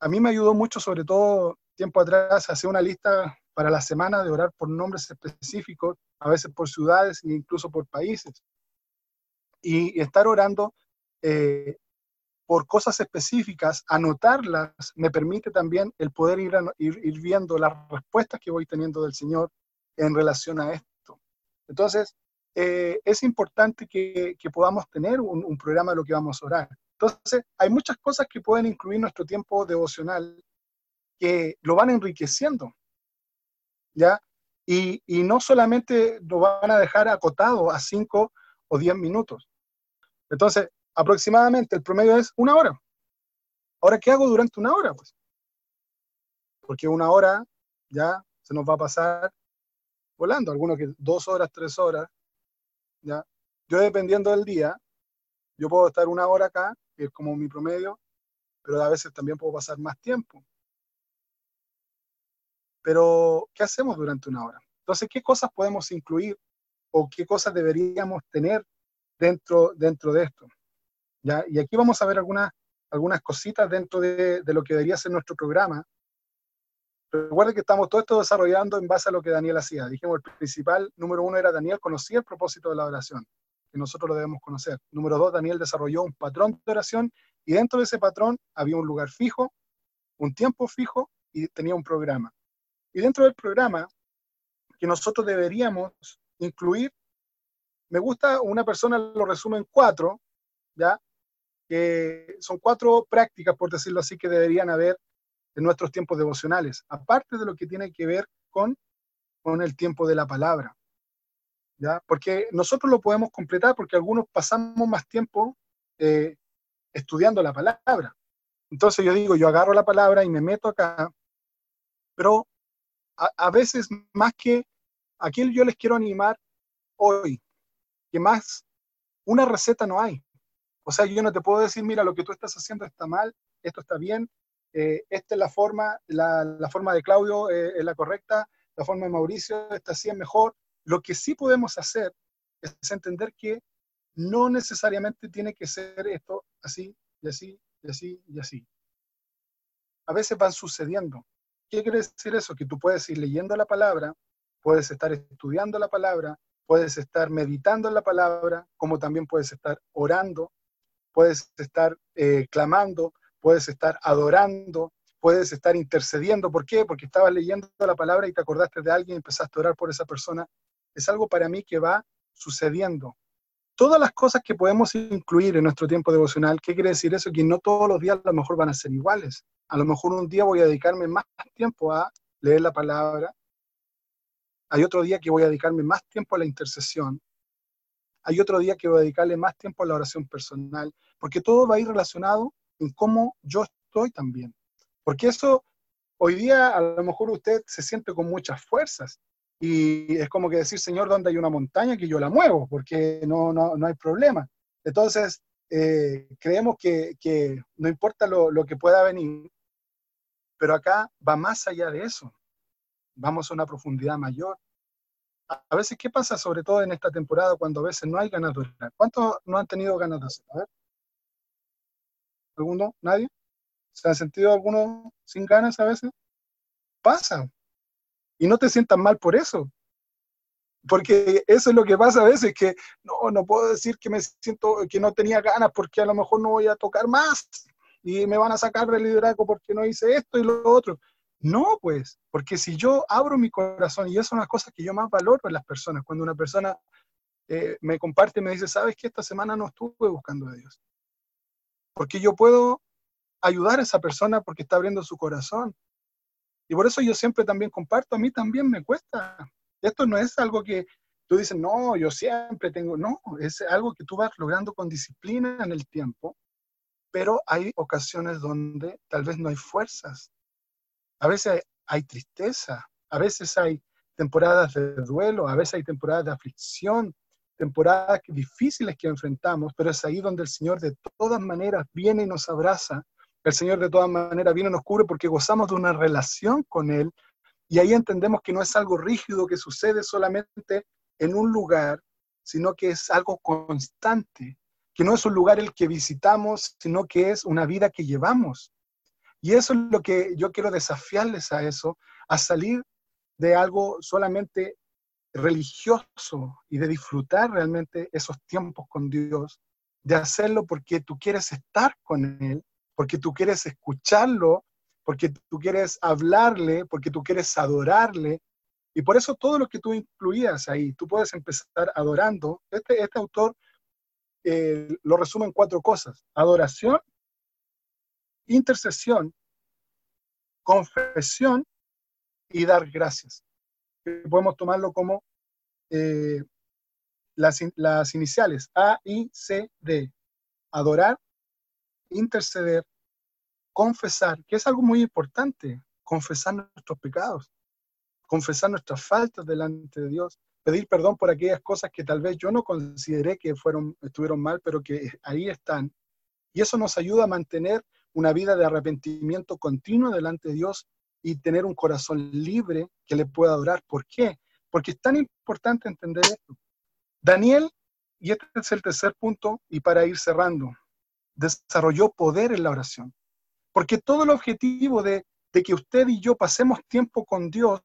A mí me ayudó mucho, sobre todo tiempo atrás, hacer una lista para la semana de orar por nombres específicos, a veces por ciudades e incluso por países. Y, estar orando eh, por cosas específicas, anotarlas, me permite también el poder ir, ir, viendo las respuestas que voy teniendo del Señor en relación a esto. Entonces, eh, es importante que, podamos tener un, programa de lo que vamos a orar. Entonces, hay muchas cosas que pueden incluir nuestro tiempo devocional que lo van enriqueciendo, ¿ya? Y, no solamente lo van a dejar acotado a 5 o 10 minutos. Entonces, aproximadamente el promedio es una hora. Ahora, ¿qué hago durante una hora? Pues? Porque una hora ya se nos va a pasar volando, algunos que dos horas, tres horas, ¿ya? Yo dependiendo del día, yo puedo estar una hora acá, que es como mi promedio, pero a veces también puedo pasar más tiempo. Pero, ¿qué hacemos durante una hora? Entonces, ¿qué cosas podemos incluir o qué cosas deberíamos tener dentro, dentro de esto? ¿Ya? Y aquí vamos a ver algunas, algunas cositas dentro de, lo que debería ser nuestro programa, Recuerden que estamos todo esto desarrollando en base a lo que Daniel hacía. Dijimos, el principal, número uno, era Daniel conocía el propósito de la oración, que nosotros lo debemos conocer. Número dos, Daniel desarrolló un patrón de oración y dentro de ese patrón había un lugar fijo, un tiempo fijo y tenía un programa. Y dentro del programa, que nosotros deberíamos incluir, me gusta, una persona lo resume en cuatro, ¿ya? Que son cuatro prácticas, por decirlo así, que deberían haber en nuestros tiempos devocionales, aparte de lo que tiene que ver con, con el tiempo de la palabra. ¿ya? Porque nosotros lo podemos completar porque algunos pasamos más tiempo eh, estudiando la palabra. Entonces yo digo, yo agarro la palabra y me meto acá, pero a, veces más que aquí yo les quiero animar hoy, que más una receta no hay. O sea, yo no te puedo decir, mira, lo que tú estás haciendo está mal, esto está bien, eh, esta es la forma, la, forma de Claudio eh, es la correcta, la forma de Mauricio, esta sí es mejor. Lo que sí podemos hacer es entender que no necesariamente tiene que ser esto así y así y así y así. A veces van sucediendo. ¿Qué quiere decir eso? Que tú puedes ir leyendo la palabra, puedes estar estudiando la palabra, puedes estar meditando en la palabra, como también puedes estar orando, puedes estar eh, clamando, puedes estar adorando, puedes estar intercediendo. ¿Por qué? Porque estabas leyendo la palabra y te acordaste de alguien y empezaste a orar por esa persona. Es algo para mí que va sucediendo. Todas las cosas que podemos incluir en nuestro tiempo devocional, ¿qué quiere decir eso? Que no todos los días a lo mejor van a ser iguales. A lo mejor un día voy a dedicarme más tiempo a leer la palabra, Hay otro día que voy a dedicarme más tiempo a la intercesión. Hay otro día que voy a dedicarle más tiempo a la oración personal, porque todo va a ir relacionado en cómo yo estoy también. Porque eso, hoy día a lo mejor usted se siente con muchas fuerzas y es como que decir, Señor, ¿dónde hay una montaña que yo la muevo? Porque no, no, no hay problema. Entonces, eh, creemos que, que, no importa lo, lo que pueda venir, pero acá va más allá de eso. Vamos a una profundidad mayor. A veces, ¿qué pasa sobre todo en esta temporada cuando a veces no hay ganas de orar? ¿Cuántos no han tenido ganas de hacer? ¿Alguno? ¿Nadie? ¿Se han sentido algunos sin ganas a veces? Pasa. Y no te sientas mal por eso. Porque eso es lo que pasa a veces, que no, no puedo decir que me siento, que no tenía ganas porque a lo mejor no voy a tocar más y me van a sacar del liderazgo porque no hice esto y lo otro. No, pues, porque si yo abro mi corazón, y eso es una cosa que yo más valoro en las personas, cuando una persona eh, me comparte y me dice, sabes que esta semana no estuve buscando a Dios. Porque yo puedo ayudar a esa persona porque está abriendo su corazón. Y por eso yo siempre también comparto, a mí también me cuesta. Esto no es algo que tú dices, no, yo siempre tengo, no, es algo que tú vas logrando con disciplina en el tiempo, pero hay ocasiones donde tal vez no hay fuerzas. A veces hay tristeza, a veces hay temporadas de duelo, a veces hay temporadas de aflicción, temporadas difíciles que enfrentamos, pero es ahí donde el Señor de todas maneras viene y nos abraza. El Señor de todas maneras viene y nos cubre porque gozamos de una relación con Él y ahí entendemos que no es algo rígido que sucede solamente en un lugar, sino que es algo constante, que no es un lugar el que visitamos, sino que es una vida que llevamos. Y eso es lo que yo quiero desafiarles a eso, a salir de algo solamente religioso y de disfrutar realmente esos tiempos con Dios, de hacerlo porque tú quieres estar con Él, porque tú quieres escucharlo, porque tú quieres hablarle, porque tú quieres adorarle. Y por eso todo lo que tú incluías ahí, tú puedes empezar adorando. Este, este autor eh, lo resume en cuatro cosas. Adoración, intercesión, confesión y dar gracias podemos tomarlo como eh, las, iniciales A, I, C, D. Adorar, interceder, confesar, que es algo muy importante, confesar nuestros pecados, confesar nuestras faltas delante de Dios, pedir perdón por aquellas cosas que tal vez yo no consideré que fueron, estuvieron mal, pero que ahí están. Y eso nos ayuda a mantener una vida de arrepentimiento continuo delante de Dios y tener un corazón libre que le pueda adorar. ¿Por qué? Porque es tan importante entender esto. Daniel, y este es el tercer punto, y para ir cerrando, desarrolló poder en la oración. Porque todo el objetivo de, que usted y yo pasemos tiempo con Dios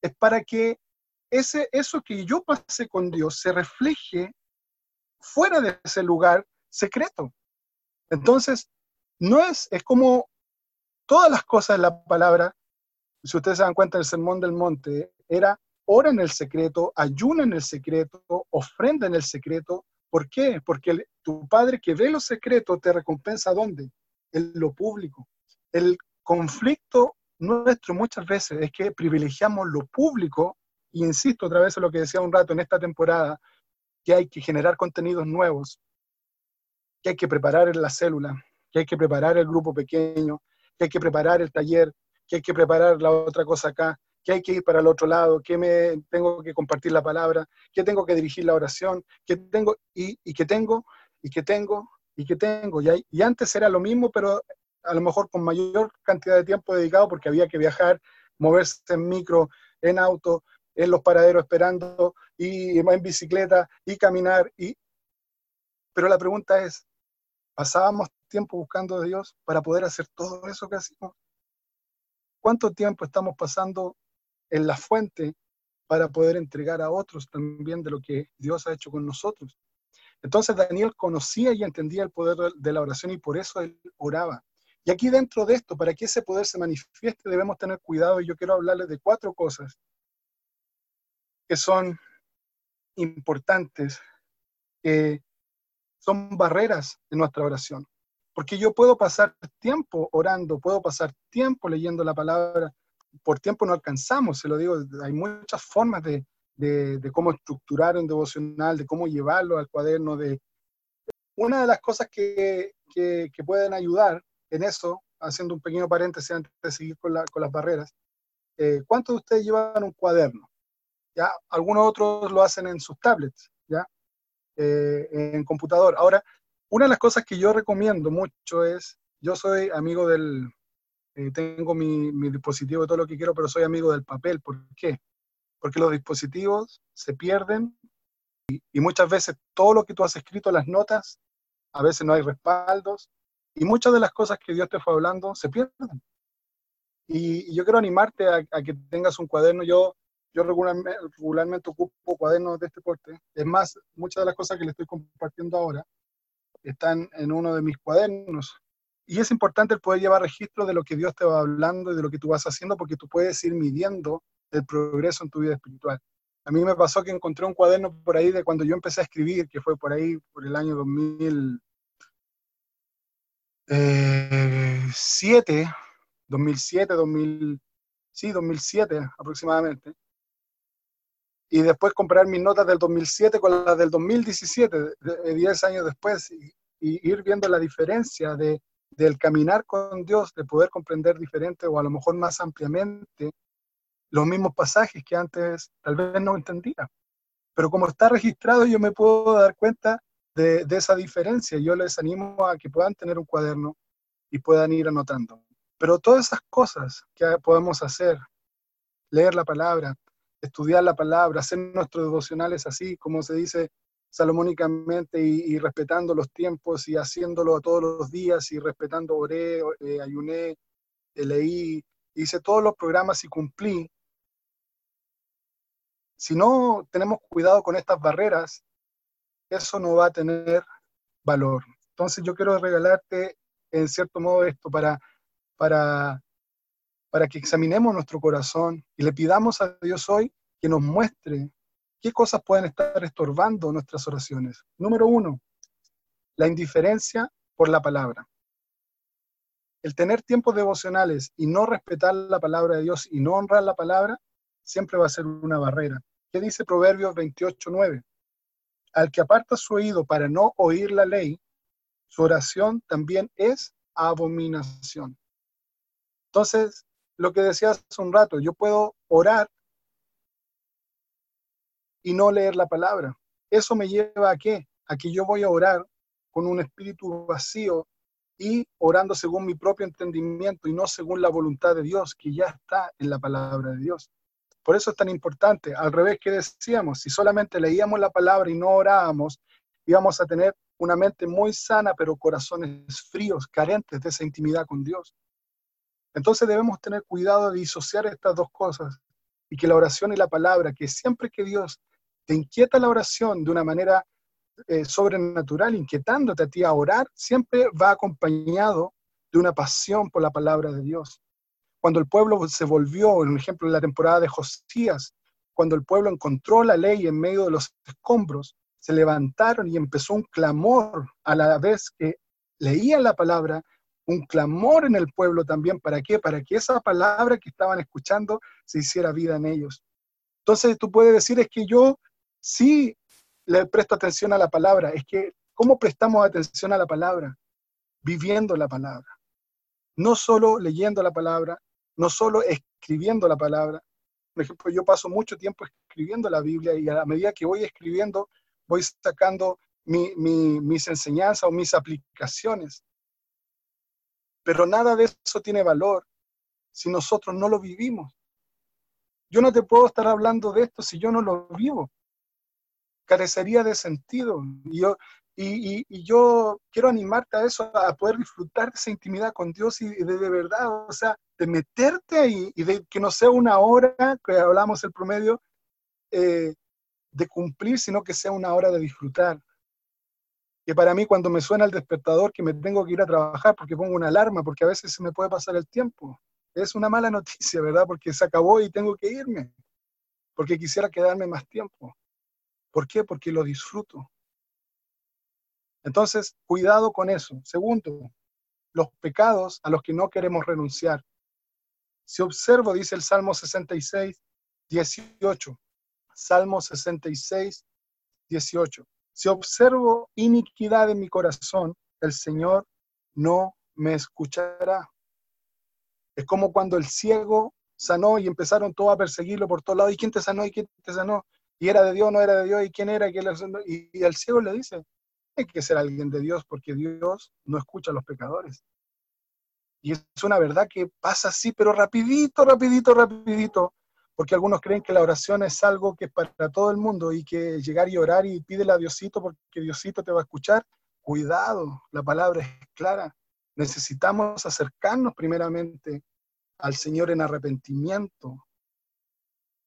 es para que ese, eso que yo pasé con Dios se refleje fuera de ese lugar secreto. Entonces, no es, es como todas las cosas de la palabra si ustedes se dan cuenta, el sermón del monte era ora en el secreto, ayuna en el secreto, ofrenda en el secreto. ¿Por qué? Porque tu Padre que ve lo secreto te recompensa ¿dónde? En lo público. El conflicto nuestro muchas veces es que privilegiamos lo público, y insisto otra vez en lo que decía un rato en esta temporada, que hay que generar contenidos nuevos, que hay que preparar la célula, que hay que preparar el grupo pequeño, que hay que preparar el taller, que hay que preparar la otra cosa acá, que hay que ir para el otro lado, que me tengo que compartir la palabra, que tengo que dirigir la oración, que tengo y, y que tengo y que tengo y que tengo. Y, y antes era lo mismo, pero a lo mejor con mayor cantidad de tiempo dedicado porque había que viajar, moverse en micro, en auto, en los paraderos esperando y en bicicleta y caminar. Y... Pero la pregunta es, ¿pasábamos tiempo buscando a Dios para poder hacer todo eso que hacemos? ¿Cuánto tiempo estamos pasando en la fuente para poder entregar a otros también de lo que Dios ha hecho con nosotros? Entonces Daniel conocía y entendía el poder de la oración y por eso él oraba. Y aquí dentro de esto, para que ese poder se manifieste, debemos tener cuidado y yo quiero hablarles de cuatro cosas que son importantes, que son barreras en nuestra oración. Porque yo puedo pasar tiempo orando, puedo pasar tiempo leyendo la palabra, por tiempo no alcanzamos, se lo digo, hay muchas formas de, cómo estructurar un devocional, de cómo llevarlo al cuaderno. De... Una de las cosas que, pueden ayudar en eso, haciendo un pequeño paréntesis antes de seguir con las barreras, eh, ¿cuántos de ustedes llevan un cuaderno? ¿Ya? Algunos otros lo hacen en sus tablets, ¿ya? Eh, en computador. Ahora, una de las cosas que yo recomiendo mucho es, yo soy amigo del, eh, tengo mi, dispositivo de todo lo que quiero, pero soy amigo del papel. ¿Por qué? porque los dispositivos se pierden y, muchas veces todo lo que tú has escrito, las notas, a veces no hay respaldos y muchas de las cosas que Dios te fue hablando se pierden. Y, yo quiero animarte a, que tengas un cuaderno. Yo, yo regularmente, regularmente ocupo cuadernos de este porte. Es más, muchas de las cosas que le estoy compartiendo ahora están en uno de mis cuadernos. Y es importante el poder llevar registro de lo que Dios te va hablando y de lo que tú vas haciendo, porque tú puedes ir midiendo el progreso en tu vida espiritual. A mí me pasó que encontré un cuaderno por ahí de cuando yo empecé a escribir, que fue por ahí, por el año 2007, 2007, 2000, sí, 2007 aproximadamente. Y después comprar mis notas del 2007 con las del 2017, 10 años después, y, ir viendo la diferencia de, del caminar con Dios, de poder comprender diferente o a lo mejor más ampliamente los mismos pasajes que antes tal vez no entendía. Pero como está registrado, yo me puedo dar cuenta de, esa diferencia. Yo les animo a que puedan tener un cuaderno y puedan ir anotando. Pero todas esas cosas que podemos hacer, leer la palabra, estudiar la palabra, hacer nuestros devocionales así, como se dice salomónicamente, y, respetando los tiempos y haciéndolo todos los días y respetando oré, eh, ayuné, eh, leí, hice todos los programas y cumplí, si no tenemos cuidado con estas barreras, eso no va a tener valor. Entonces yo quiero regalarte en cierto modo esto para, para, para que examinemos nuestro corazón y le pidamos a Dios hoy que nos muestre qué cosas pueden estar estorbando nuestras oraciones. Número uno, la indiferencia por la palabra. El tener tiempos devocionales y no respetar la palabra de Dios y no honrar la palabra siempre va a ser una barrera. ¿Qué dice Proverbios 28.9? Al que aparta su oído para no oír la ley, su oración también es abominación. Entonces, lo que decía hace un rato, yo puedo orar y no leer la palabra. Eso me lleva a qué? A que yo voy a orar con un espíritu vacío y orando según mi propio entendimiento y no según la voluntad de Dios, que ya está en la palabra de Dios. Por eso es tan importante. Al revés que decíamos, si solamente leíamos la palabra y no orábamos, íbamos a tener una mente muy sana, pero corazones fríos, carentes de esa intimidad con Dios. Entonces debemos tener cuidado de disociar estas dos cosas y que la oración y la palabra, que siempre que Dios te inquieta la oración de una manera eh, sobrenatural, inquietándote a ti a orar, siempre va acompañado de una pasión por la palabra de Dios. Cuando el pueblo se volvió, en ejemplo, en la temporada de Josías, cuando el pueblo encontró la ley en medio de los escombros, se levantaron y empezó un clamor a la vez que leían la palabra, un clamor en el pueblo también. ¿Para qué? Para que esa palabra que estaban escuchando se hiciera vida en ellos. Entonces tú puedes decir, es que yo sí le presto atención a la palabra. Es que, ¿cómo prestamos atención a la palabra? Viviendo la palabra. No solo leyendo la palabra, no solo escribiendo la palabra. Por ejemplo, yo paso mucho tiempo escribiendo la Biblia y a medida que voy escribiendo, voy sacando mis enseñanzas o mis aplicaciones. Pero nada de eso tiene valor si nosotros no lo vivimos. Yo no te puedo estar hablando de esto si yo no lo vivo. Carecería de sentido. Y yo, y, yo quiero animarte a eso, a poder disfrutar de esa intimidad con Dios y de, de verdad, o sea, de meterte ahí y de que no sea una hora, que hablamos el promedio, eh, de cumplir, sino que sea una hora de disfrutar. Que para mí cuando me suena el despertador que me tengo que ir a trabajar porque pongo una alarma, porque a veces se me puede pasar el tiempo. Es una mala <laughs> noticia, ¿verdad? Porque se acabó y tengo que irme. Porque quisiera quedarme más tiempo. ¿Por qué? Porque lo disfruto. Entonces, cuidado con eso. Segundo, los pecados a los que no queremos renunciar. Si observo, dice el Salmo 66, 18. Salmo 66, 18. Si observo iniquidad en mi corazón, el Señor no me escuchará. Es como cuando el ciego sanó y empezaron todos a perseguirlo por todos lados. ¿Y quién te sanó? ¿Y quién te sanó? Y era de Dios, no era de Dios. ¿Y quién era? Y, y el ciego le dice, hay que ser alguien de Dios porque Dios no escucha a los pecadores. Y es una verdad que pasa así, pero rapidito, rapidito, rapidito. Porque algunos creen que la oración es algo que es para todo el mundo y que llegar y orar y pídele a Diosito porque Diosito te va a escuchar. Cuidado, la palabra es clara. Necesitamos acercarnos primeramente al Señor en arrepentimiento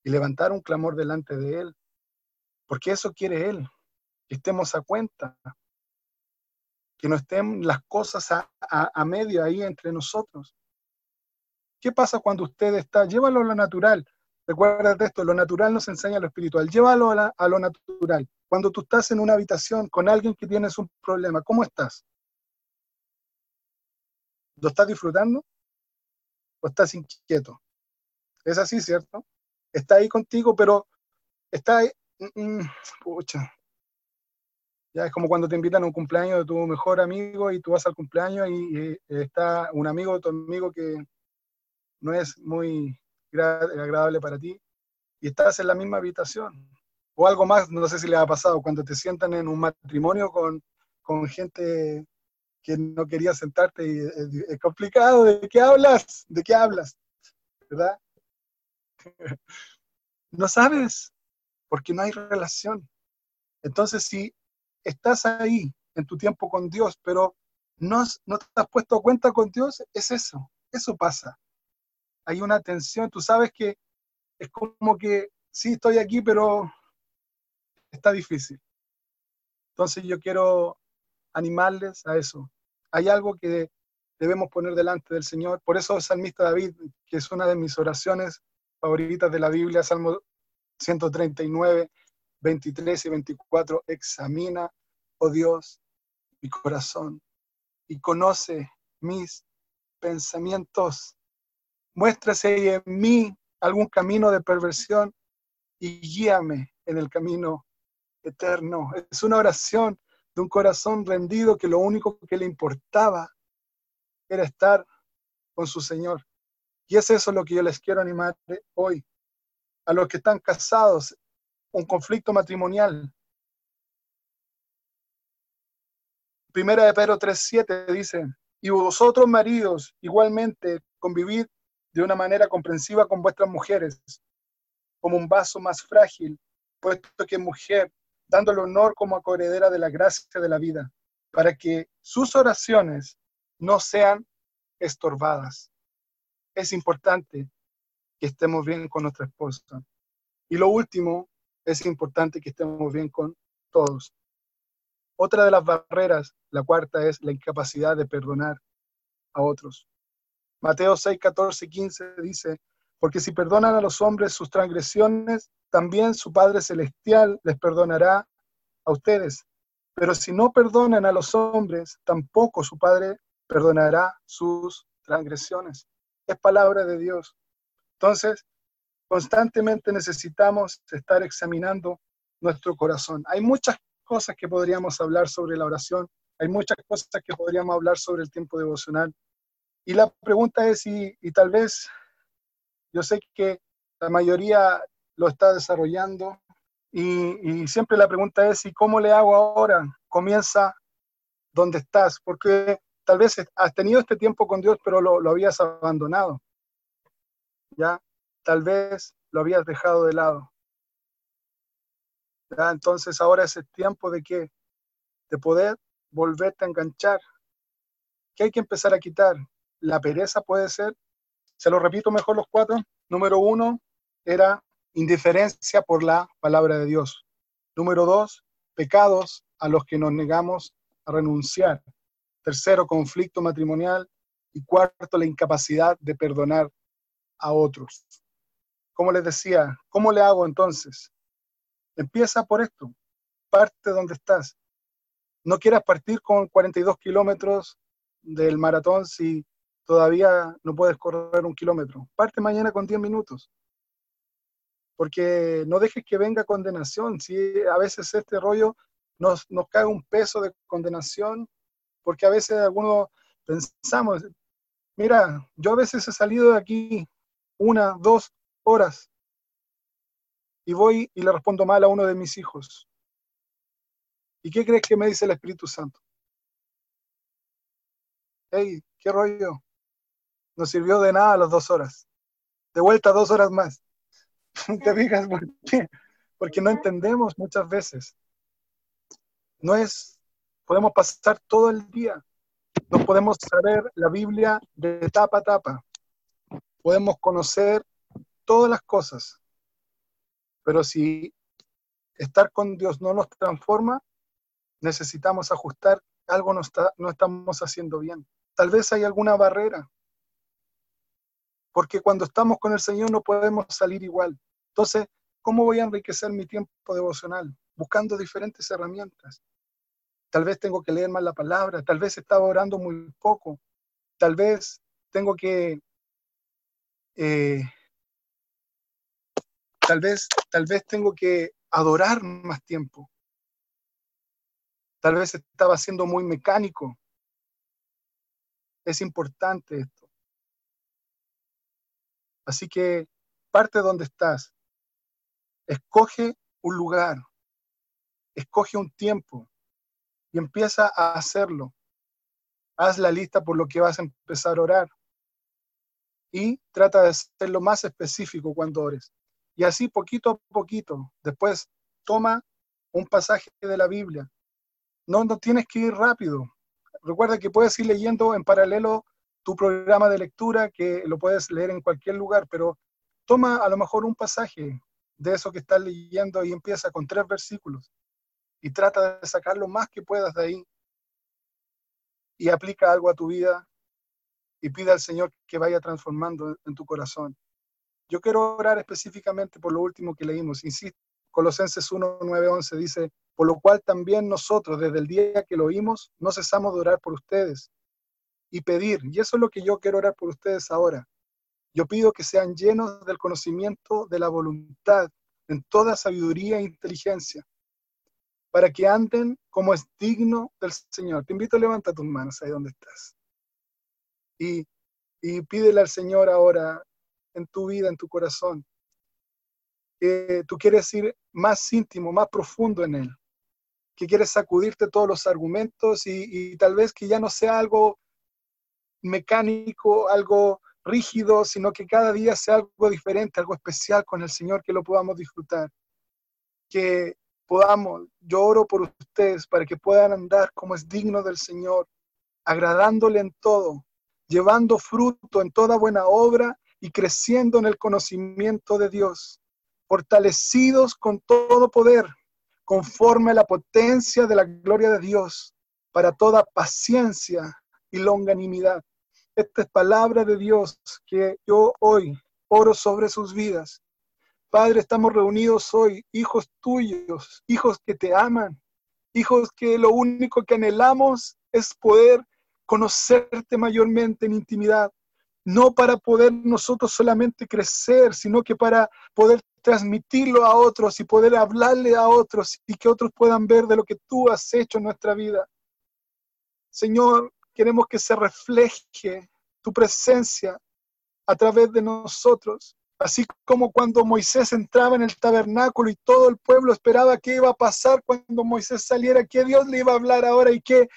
y levantar un clamor delante de Él, porque eso quiere Él, que estemos a cuenta, que no estén las cosas a, medio ahí entre nosotros. ¿Qué pasa cuando usted está? Llévalo a lo natural. Recuerda esto, lo natural nos enseña lo espiritual. Llévalo a, lo natural. Cuando tú estás en una habitación con alguien que tienes un problema, ¿cómo estás? ¿Lo estás disfrutando? ¿O estás inquieto? Es así, ¿cierto? Está ahí contigo, pero está ahí. Mm, mm, pucha. Ya es como cuando te invitan a un cumpleaños de tu mejor amigo y tú vas al cumpleaños y, está un amigo tu amigo que no es muy agradable para ti y estás en la misma habitación. O algo más, no sé si le ha pasado, cuando te sientan en un matrimonio con, con gente que no quería sentarte y es, complicado. ¿De qué hablas? ¿De qué hablas? ¿Verdad? <laughs> no sabes, porque no hay relación. Entonces, si estás ahí en tu tiempo con Dios, pero no, no te has puesto cuenta con Dios, es eso, eso pasa. Hay una tensión, tú sabes que es como que sí estoy aquí, pero está difícil. Entonces yo quiero animarles a eso. Hay algo que debemos poner delante del Señor. Por eso el salmista David, que es una de mis oraciones favoritas de la Biblia, Salmo 139, 23 y 24, examina, oh Dios, mi corazón y conoce mis pensamientos. Muéstrase en mí algún camino de perversión y guíame en el camino eterno. Es una oración de un corazón rendido que lo único que le importaba era estar con su Señor. Y es eso lo que yo les quiero animar hoy. A los que están casados, un conflicto matrimonial. Primera de Pedro 3.7 dice, y vosotros maridos igualmente convivid de una manera comprensiva con vuestras mujeres, como un vaso más frágil, puesto que mujer dándole honor como acoredera de la gracia de la vida, para que sus oraciones no sean estorbadas. Es importante que estemos bien con nuestra esposa. Y lo último, es importante que estemos bien con todos. Otra de las barreras, la cuarta, es la incapacidad de perdonar a otros. Mateo 6, 14, 15 dice, porque si perdonan a los hombres sus transgresiones, también su Padre Celestial les perdonará a ustedes. Pero si no perdonan a los hombres, tampoco su Padre perdonará sus transgresiones. Es palabra de Dios. Entonces, constantemente necesitamos estar examinando nuestro corazón. Hay muchas cosas que podríamos hablar sobre la oración, hay muchas cosas que podríamos hablar sobre el tiempo devocional. Y la pregunta es, y, y tal vez yo sé que la mayoría lo está desarrollando y, siempre la pregunta es, ¿y cómo le hago ahora? Comienza donde estás, porque tal vez has tenido este tiempo con Dios, pero lo, habías abandonado. ¿Ya? Tal vez lo habías dejado de lado. ¿Ya? Entonces ahora es el tiempo de que de poder volverte a enganchar. ¿Qué hay que empezar a quitar? La pereza puede ser se lo repito mejor los cuatro. Número uno era indiferencia por la palabra de Dios. Número dos, pecados a los que nos negamos a renunciar. Tercero, conflicto matrimonial. Y cuarto, la incapacidad de perdonar a otros. Como les decía, ¿cómo le hago entonces? Empieza por esto. Parte donde estás. No quieras partir con 42 kilómetros del maratón si todavía no puedes correr un kilómetro. Parte mañana con 10 minutos. Porque no dejes que venga condenación. Si a veces este rollo nos, nos cae un peso de condenación, porque a veces algunos pensamos, mira, yo a veces he salido de aquí una, dos horas y voy y le respondo mal a uno de mis hijos. ¿Y qué crees que me dice el Espíritu Santo? Hey, ¿qué rollo? No sirvió de nada las dos horas. De vuelta dos horas más. <laughs> ¿Te fijas por qué? Porque no entendemos muchas veces. No es, podemos pasar todo el día. No podemos saber la Biblia de tapa a tapa. Podemos conocer todas las cosas. Pero si estar con Dios no nos transforma, necesitamos ajustar algo no, está, no estamos haciendo bien. Tal vez hay alguna barrera, porque cuando estamos con el Señor no podemos salir igual. Entonces, ¿cómo voy a enriquecer mi tiempo devocional? Buscando diferentes herramientas. Tal vez tengo que leer más la palabra, tal vez estaba orando muy poco, tal vez tengo que, eh, tal vez, tal vez tengo que adorar más tiempo. Tal vez estaba siendo muy mecánico. Es importante esto. Así que parte donde estás. Escoge un lugar. Escoge un tiempo y empieza a hacerlo. Haz la lista por lo que vas a empezar a orar. Y trata de ser lo más específico cuando ores. Y así poquito a poquito. Después toma un pasaje de la Biblia no, no tienes que ir rápido. Recuerda que puedes ir leyendo en paralelo tu programa de lectura, que lo puedes leer en cualquier lugar, pero toma a lo mejor un pasaje de eso que estás leyendo y empieza con tres versículos y trata de sacar lo más que puedas de ahí y aplica algo a tu vida y pide al Señor que vaya transformando en tu corazón. Yo quiero orar específicamente por lo último que leímos. Insisto, Colosenses 1, 9, 11 dice, por lo cual también nosotros desde el día que lo oímos no cesamos de orar por ustedes y pedir, y eso es lo que yo quiero orar por ustedes ahora. Yo pido que sean llenos del conocimiento de la voluntad en toda sabiduría e inteligencia, para que anden como es digno del Señor. Te invito a levantar tus manos ahí donde estás. Y, y pídele al Señor ahora en tu vida, en tu corazón, que tú quieres ir más íntimo, más profundo en Él, que quieres sacudirte todos los argumentos y, tal vez que ya no sea algo mecánico, algo rígido, sino que cada día sea algo diferente, algo especial con el Señor, que lo podamos disfrutar. Que podamos, yo oro por ustedes para que puedan andar como es digno del Señor, agradándole en todo, llevando fruto en toda buena obra y creciendo en el conocimiento de Dios fortalecidos con todo poder, conforme a la potencia de la gloria de Dios, para toda paciencia y longanimidad. Esta es palabra de Dios que yo hoy oro sobre sus vidas. Padre, estamos reunidos hoy, hijos tuyos, hijos que te aman, hijos que lo único que anhelamos es poder conocerte mayormente en intimidad, no para poder nosotros solamente crecer, sino que para poder transmitirlo a otros y poder hablarle a otros y que otros puedan ver de lo que tú has hecho en nuestra vida. Señor, queremos que se refleje tu presencia a través de nosotros, así como cuando Moisés entraba en el tabernáculo y todo el pueblo esperaba qué iba a pasar cuando Moisés saliera, qué Dios le iba a hablar ahora y que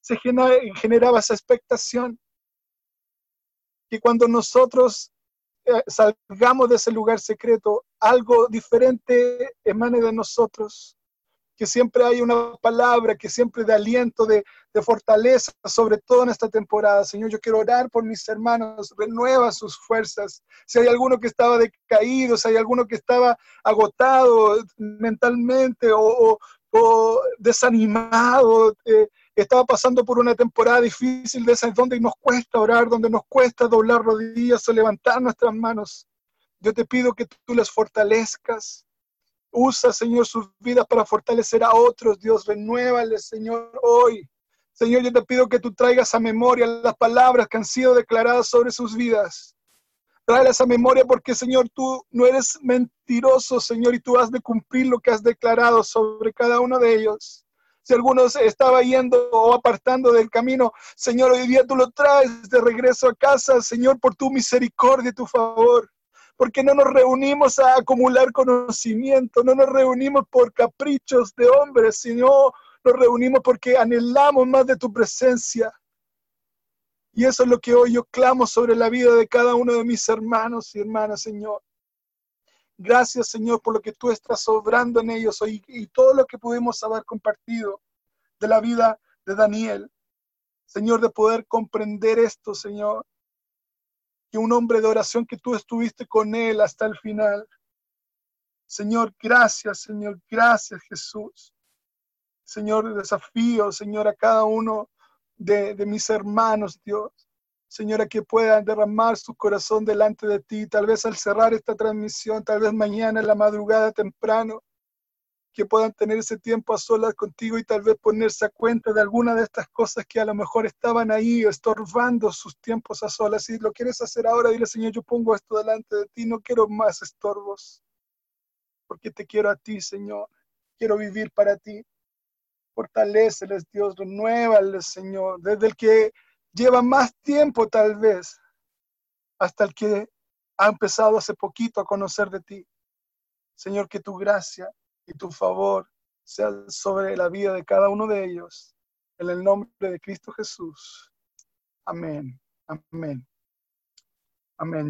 se generaba esa expectación. Y cuando nosotros eh, salgamos de ese lugar secreto, algo diferente emane de nosotros, que siempre hay una palabra, que siempre de aliento, de, fortaleza, sobre todo en esta temporada. Señor, yo quiero orar por mis hermanos, renueva sus fuerzas. Si hay alguno que estaba decaído, si hay alguno que estaba agotado mentalmente o, o, desanimado, eh, estaba pasando por una temporada difícil de esas donde nos cuesta orar, donde nos cuesta doblar rodillas o levantar nuestras manos. Yo te pido que tú les fortalezcas. Usa, Señor, sus vidas para fortalecer a otros. Dios, renuévales, Señor, hoy. Señor, yo te pido que tú traigas a memoria las palabras que han sido declaradas sobre sus vidas. Tráelas a memoria porque, Señor, tú no eres mentiroso, Señor, y tú has de cumplir lo que has declarado sobre cada uno de ellos. Si alguno estaba yendo o apartando del camino, Señor, hoy día tú lo traes de regreso a casa, Señor, por tu misericordia y tu favor porque no nos reunimos a acumular conocimiento, no nos reunimos por caprichos de hombres, sino nos reunimos porque anhelamos más de tu presencia. Y eso es lo que hoy yo clamo sobre la vida de cada uno de mis hermanos y hermanas, Señor. Gracias, Señor, por lo que tú estás sobrando en ellos hoy y todo lo que pudimos haber compartido de la vida de Daniel. Señor, de poder comprender esto, Señor, un hombre de oración que tú estuviste con él hasta el final. Señor, gracias, Señor, gracias Jesús. Señor, desafío, Señor, a cada uno de, de mis hermanos, Dios. Señora, que puedan derramar su corazón delante de ti, tal vez al cerrar esta transmisión, tal vez mañana en la madrugada temprano, que puedan tener ese tiempo a solas contigo y tal vez ponerse a cuenta de alguna de estas cosas que a lo mejor estaban ahí estorbando sus tiempos a solas. Si lo quieres hacer ahora, dile, Señor, yo pongo esto delante de ti, no quiero más estorbos, porque te quiero a ti, Señor. Quiero vivir para ti. Fortaleceles, Dios, renuévales, Señor, desde el que lleva más tiempo tal vez hasta el que ha empezado hace poquito a conocer de ti. Señor, que tu gracia y tu favor sea sobre la vida de cada uno de ellos. En el nombre de Cristo Jesús. Amén. Amén. Amén.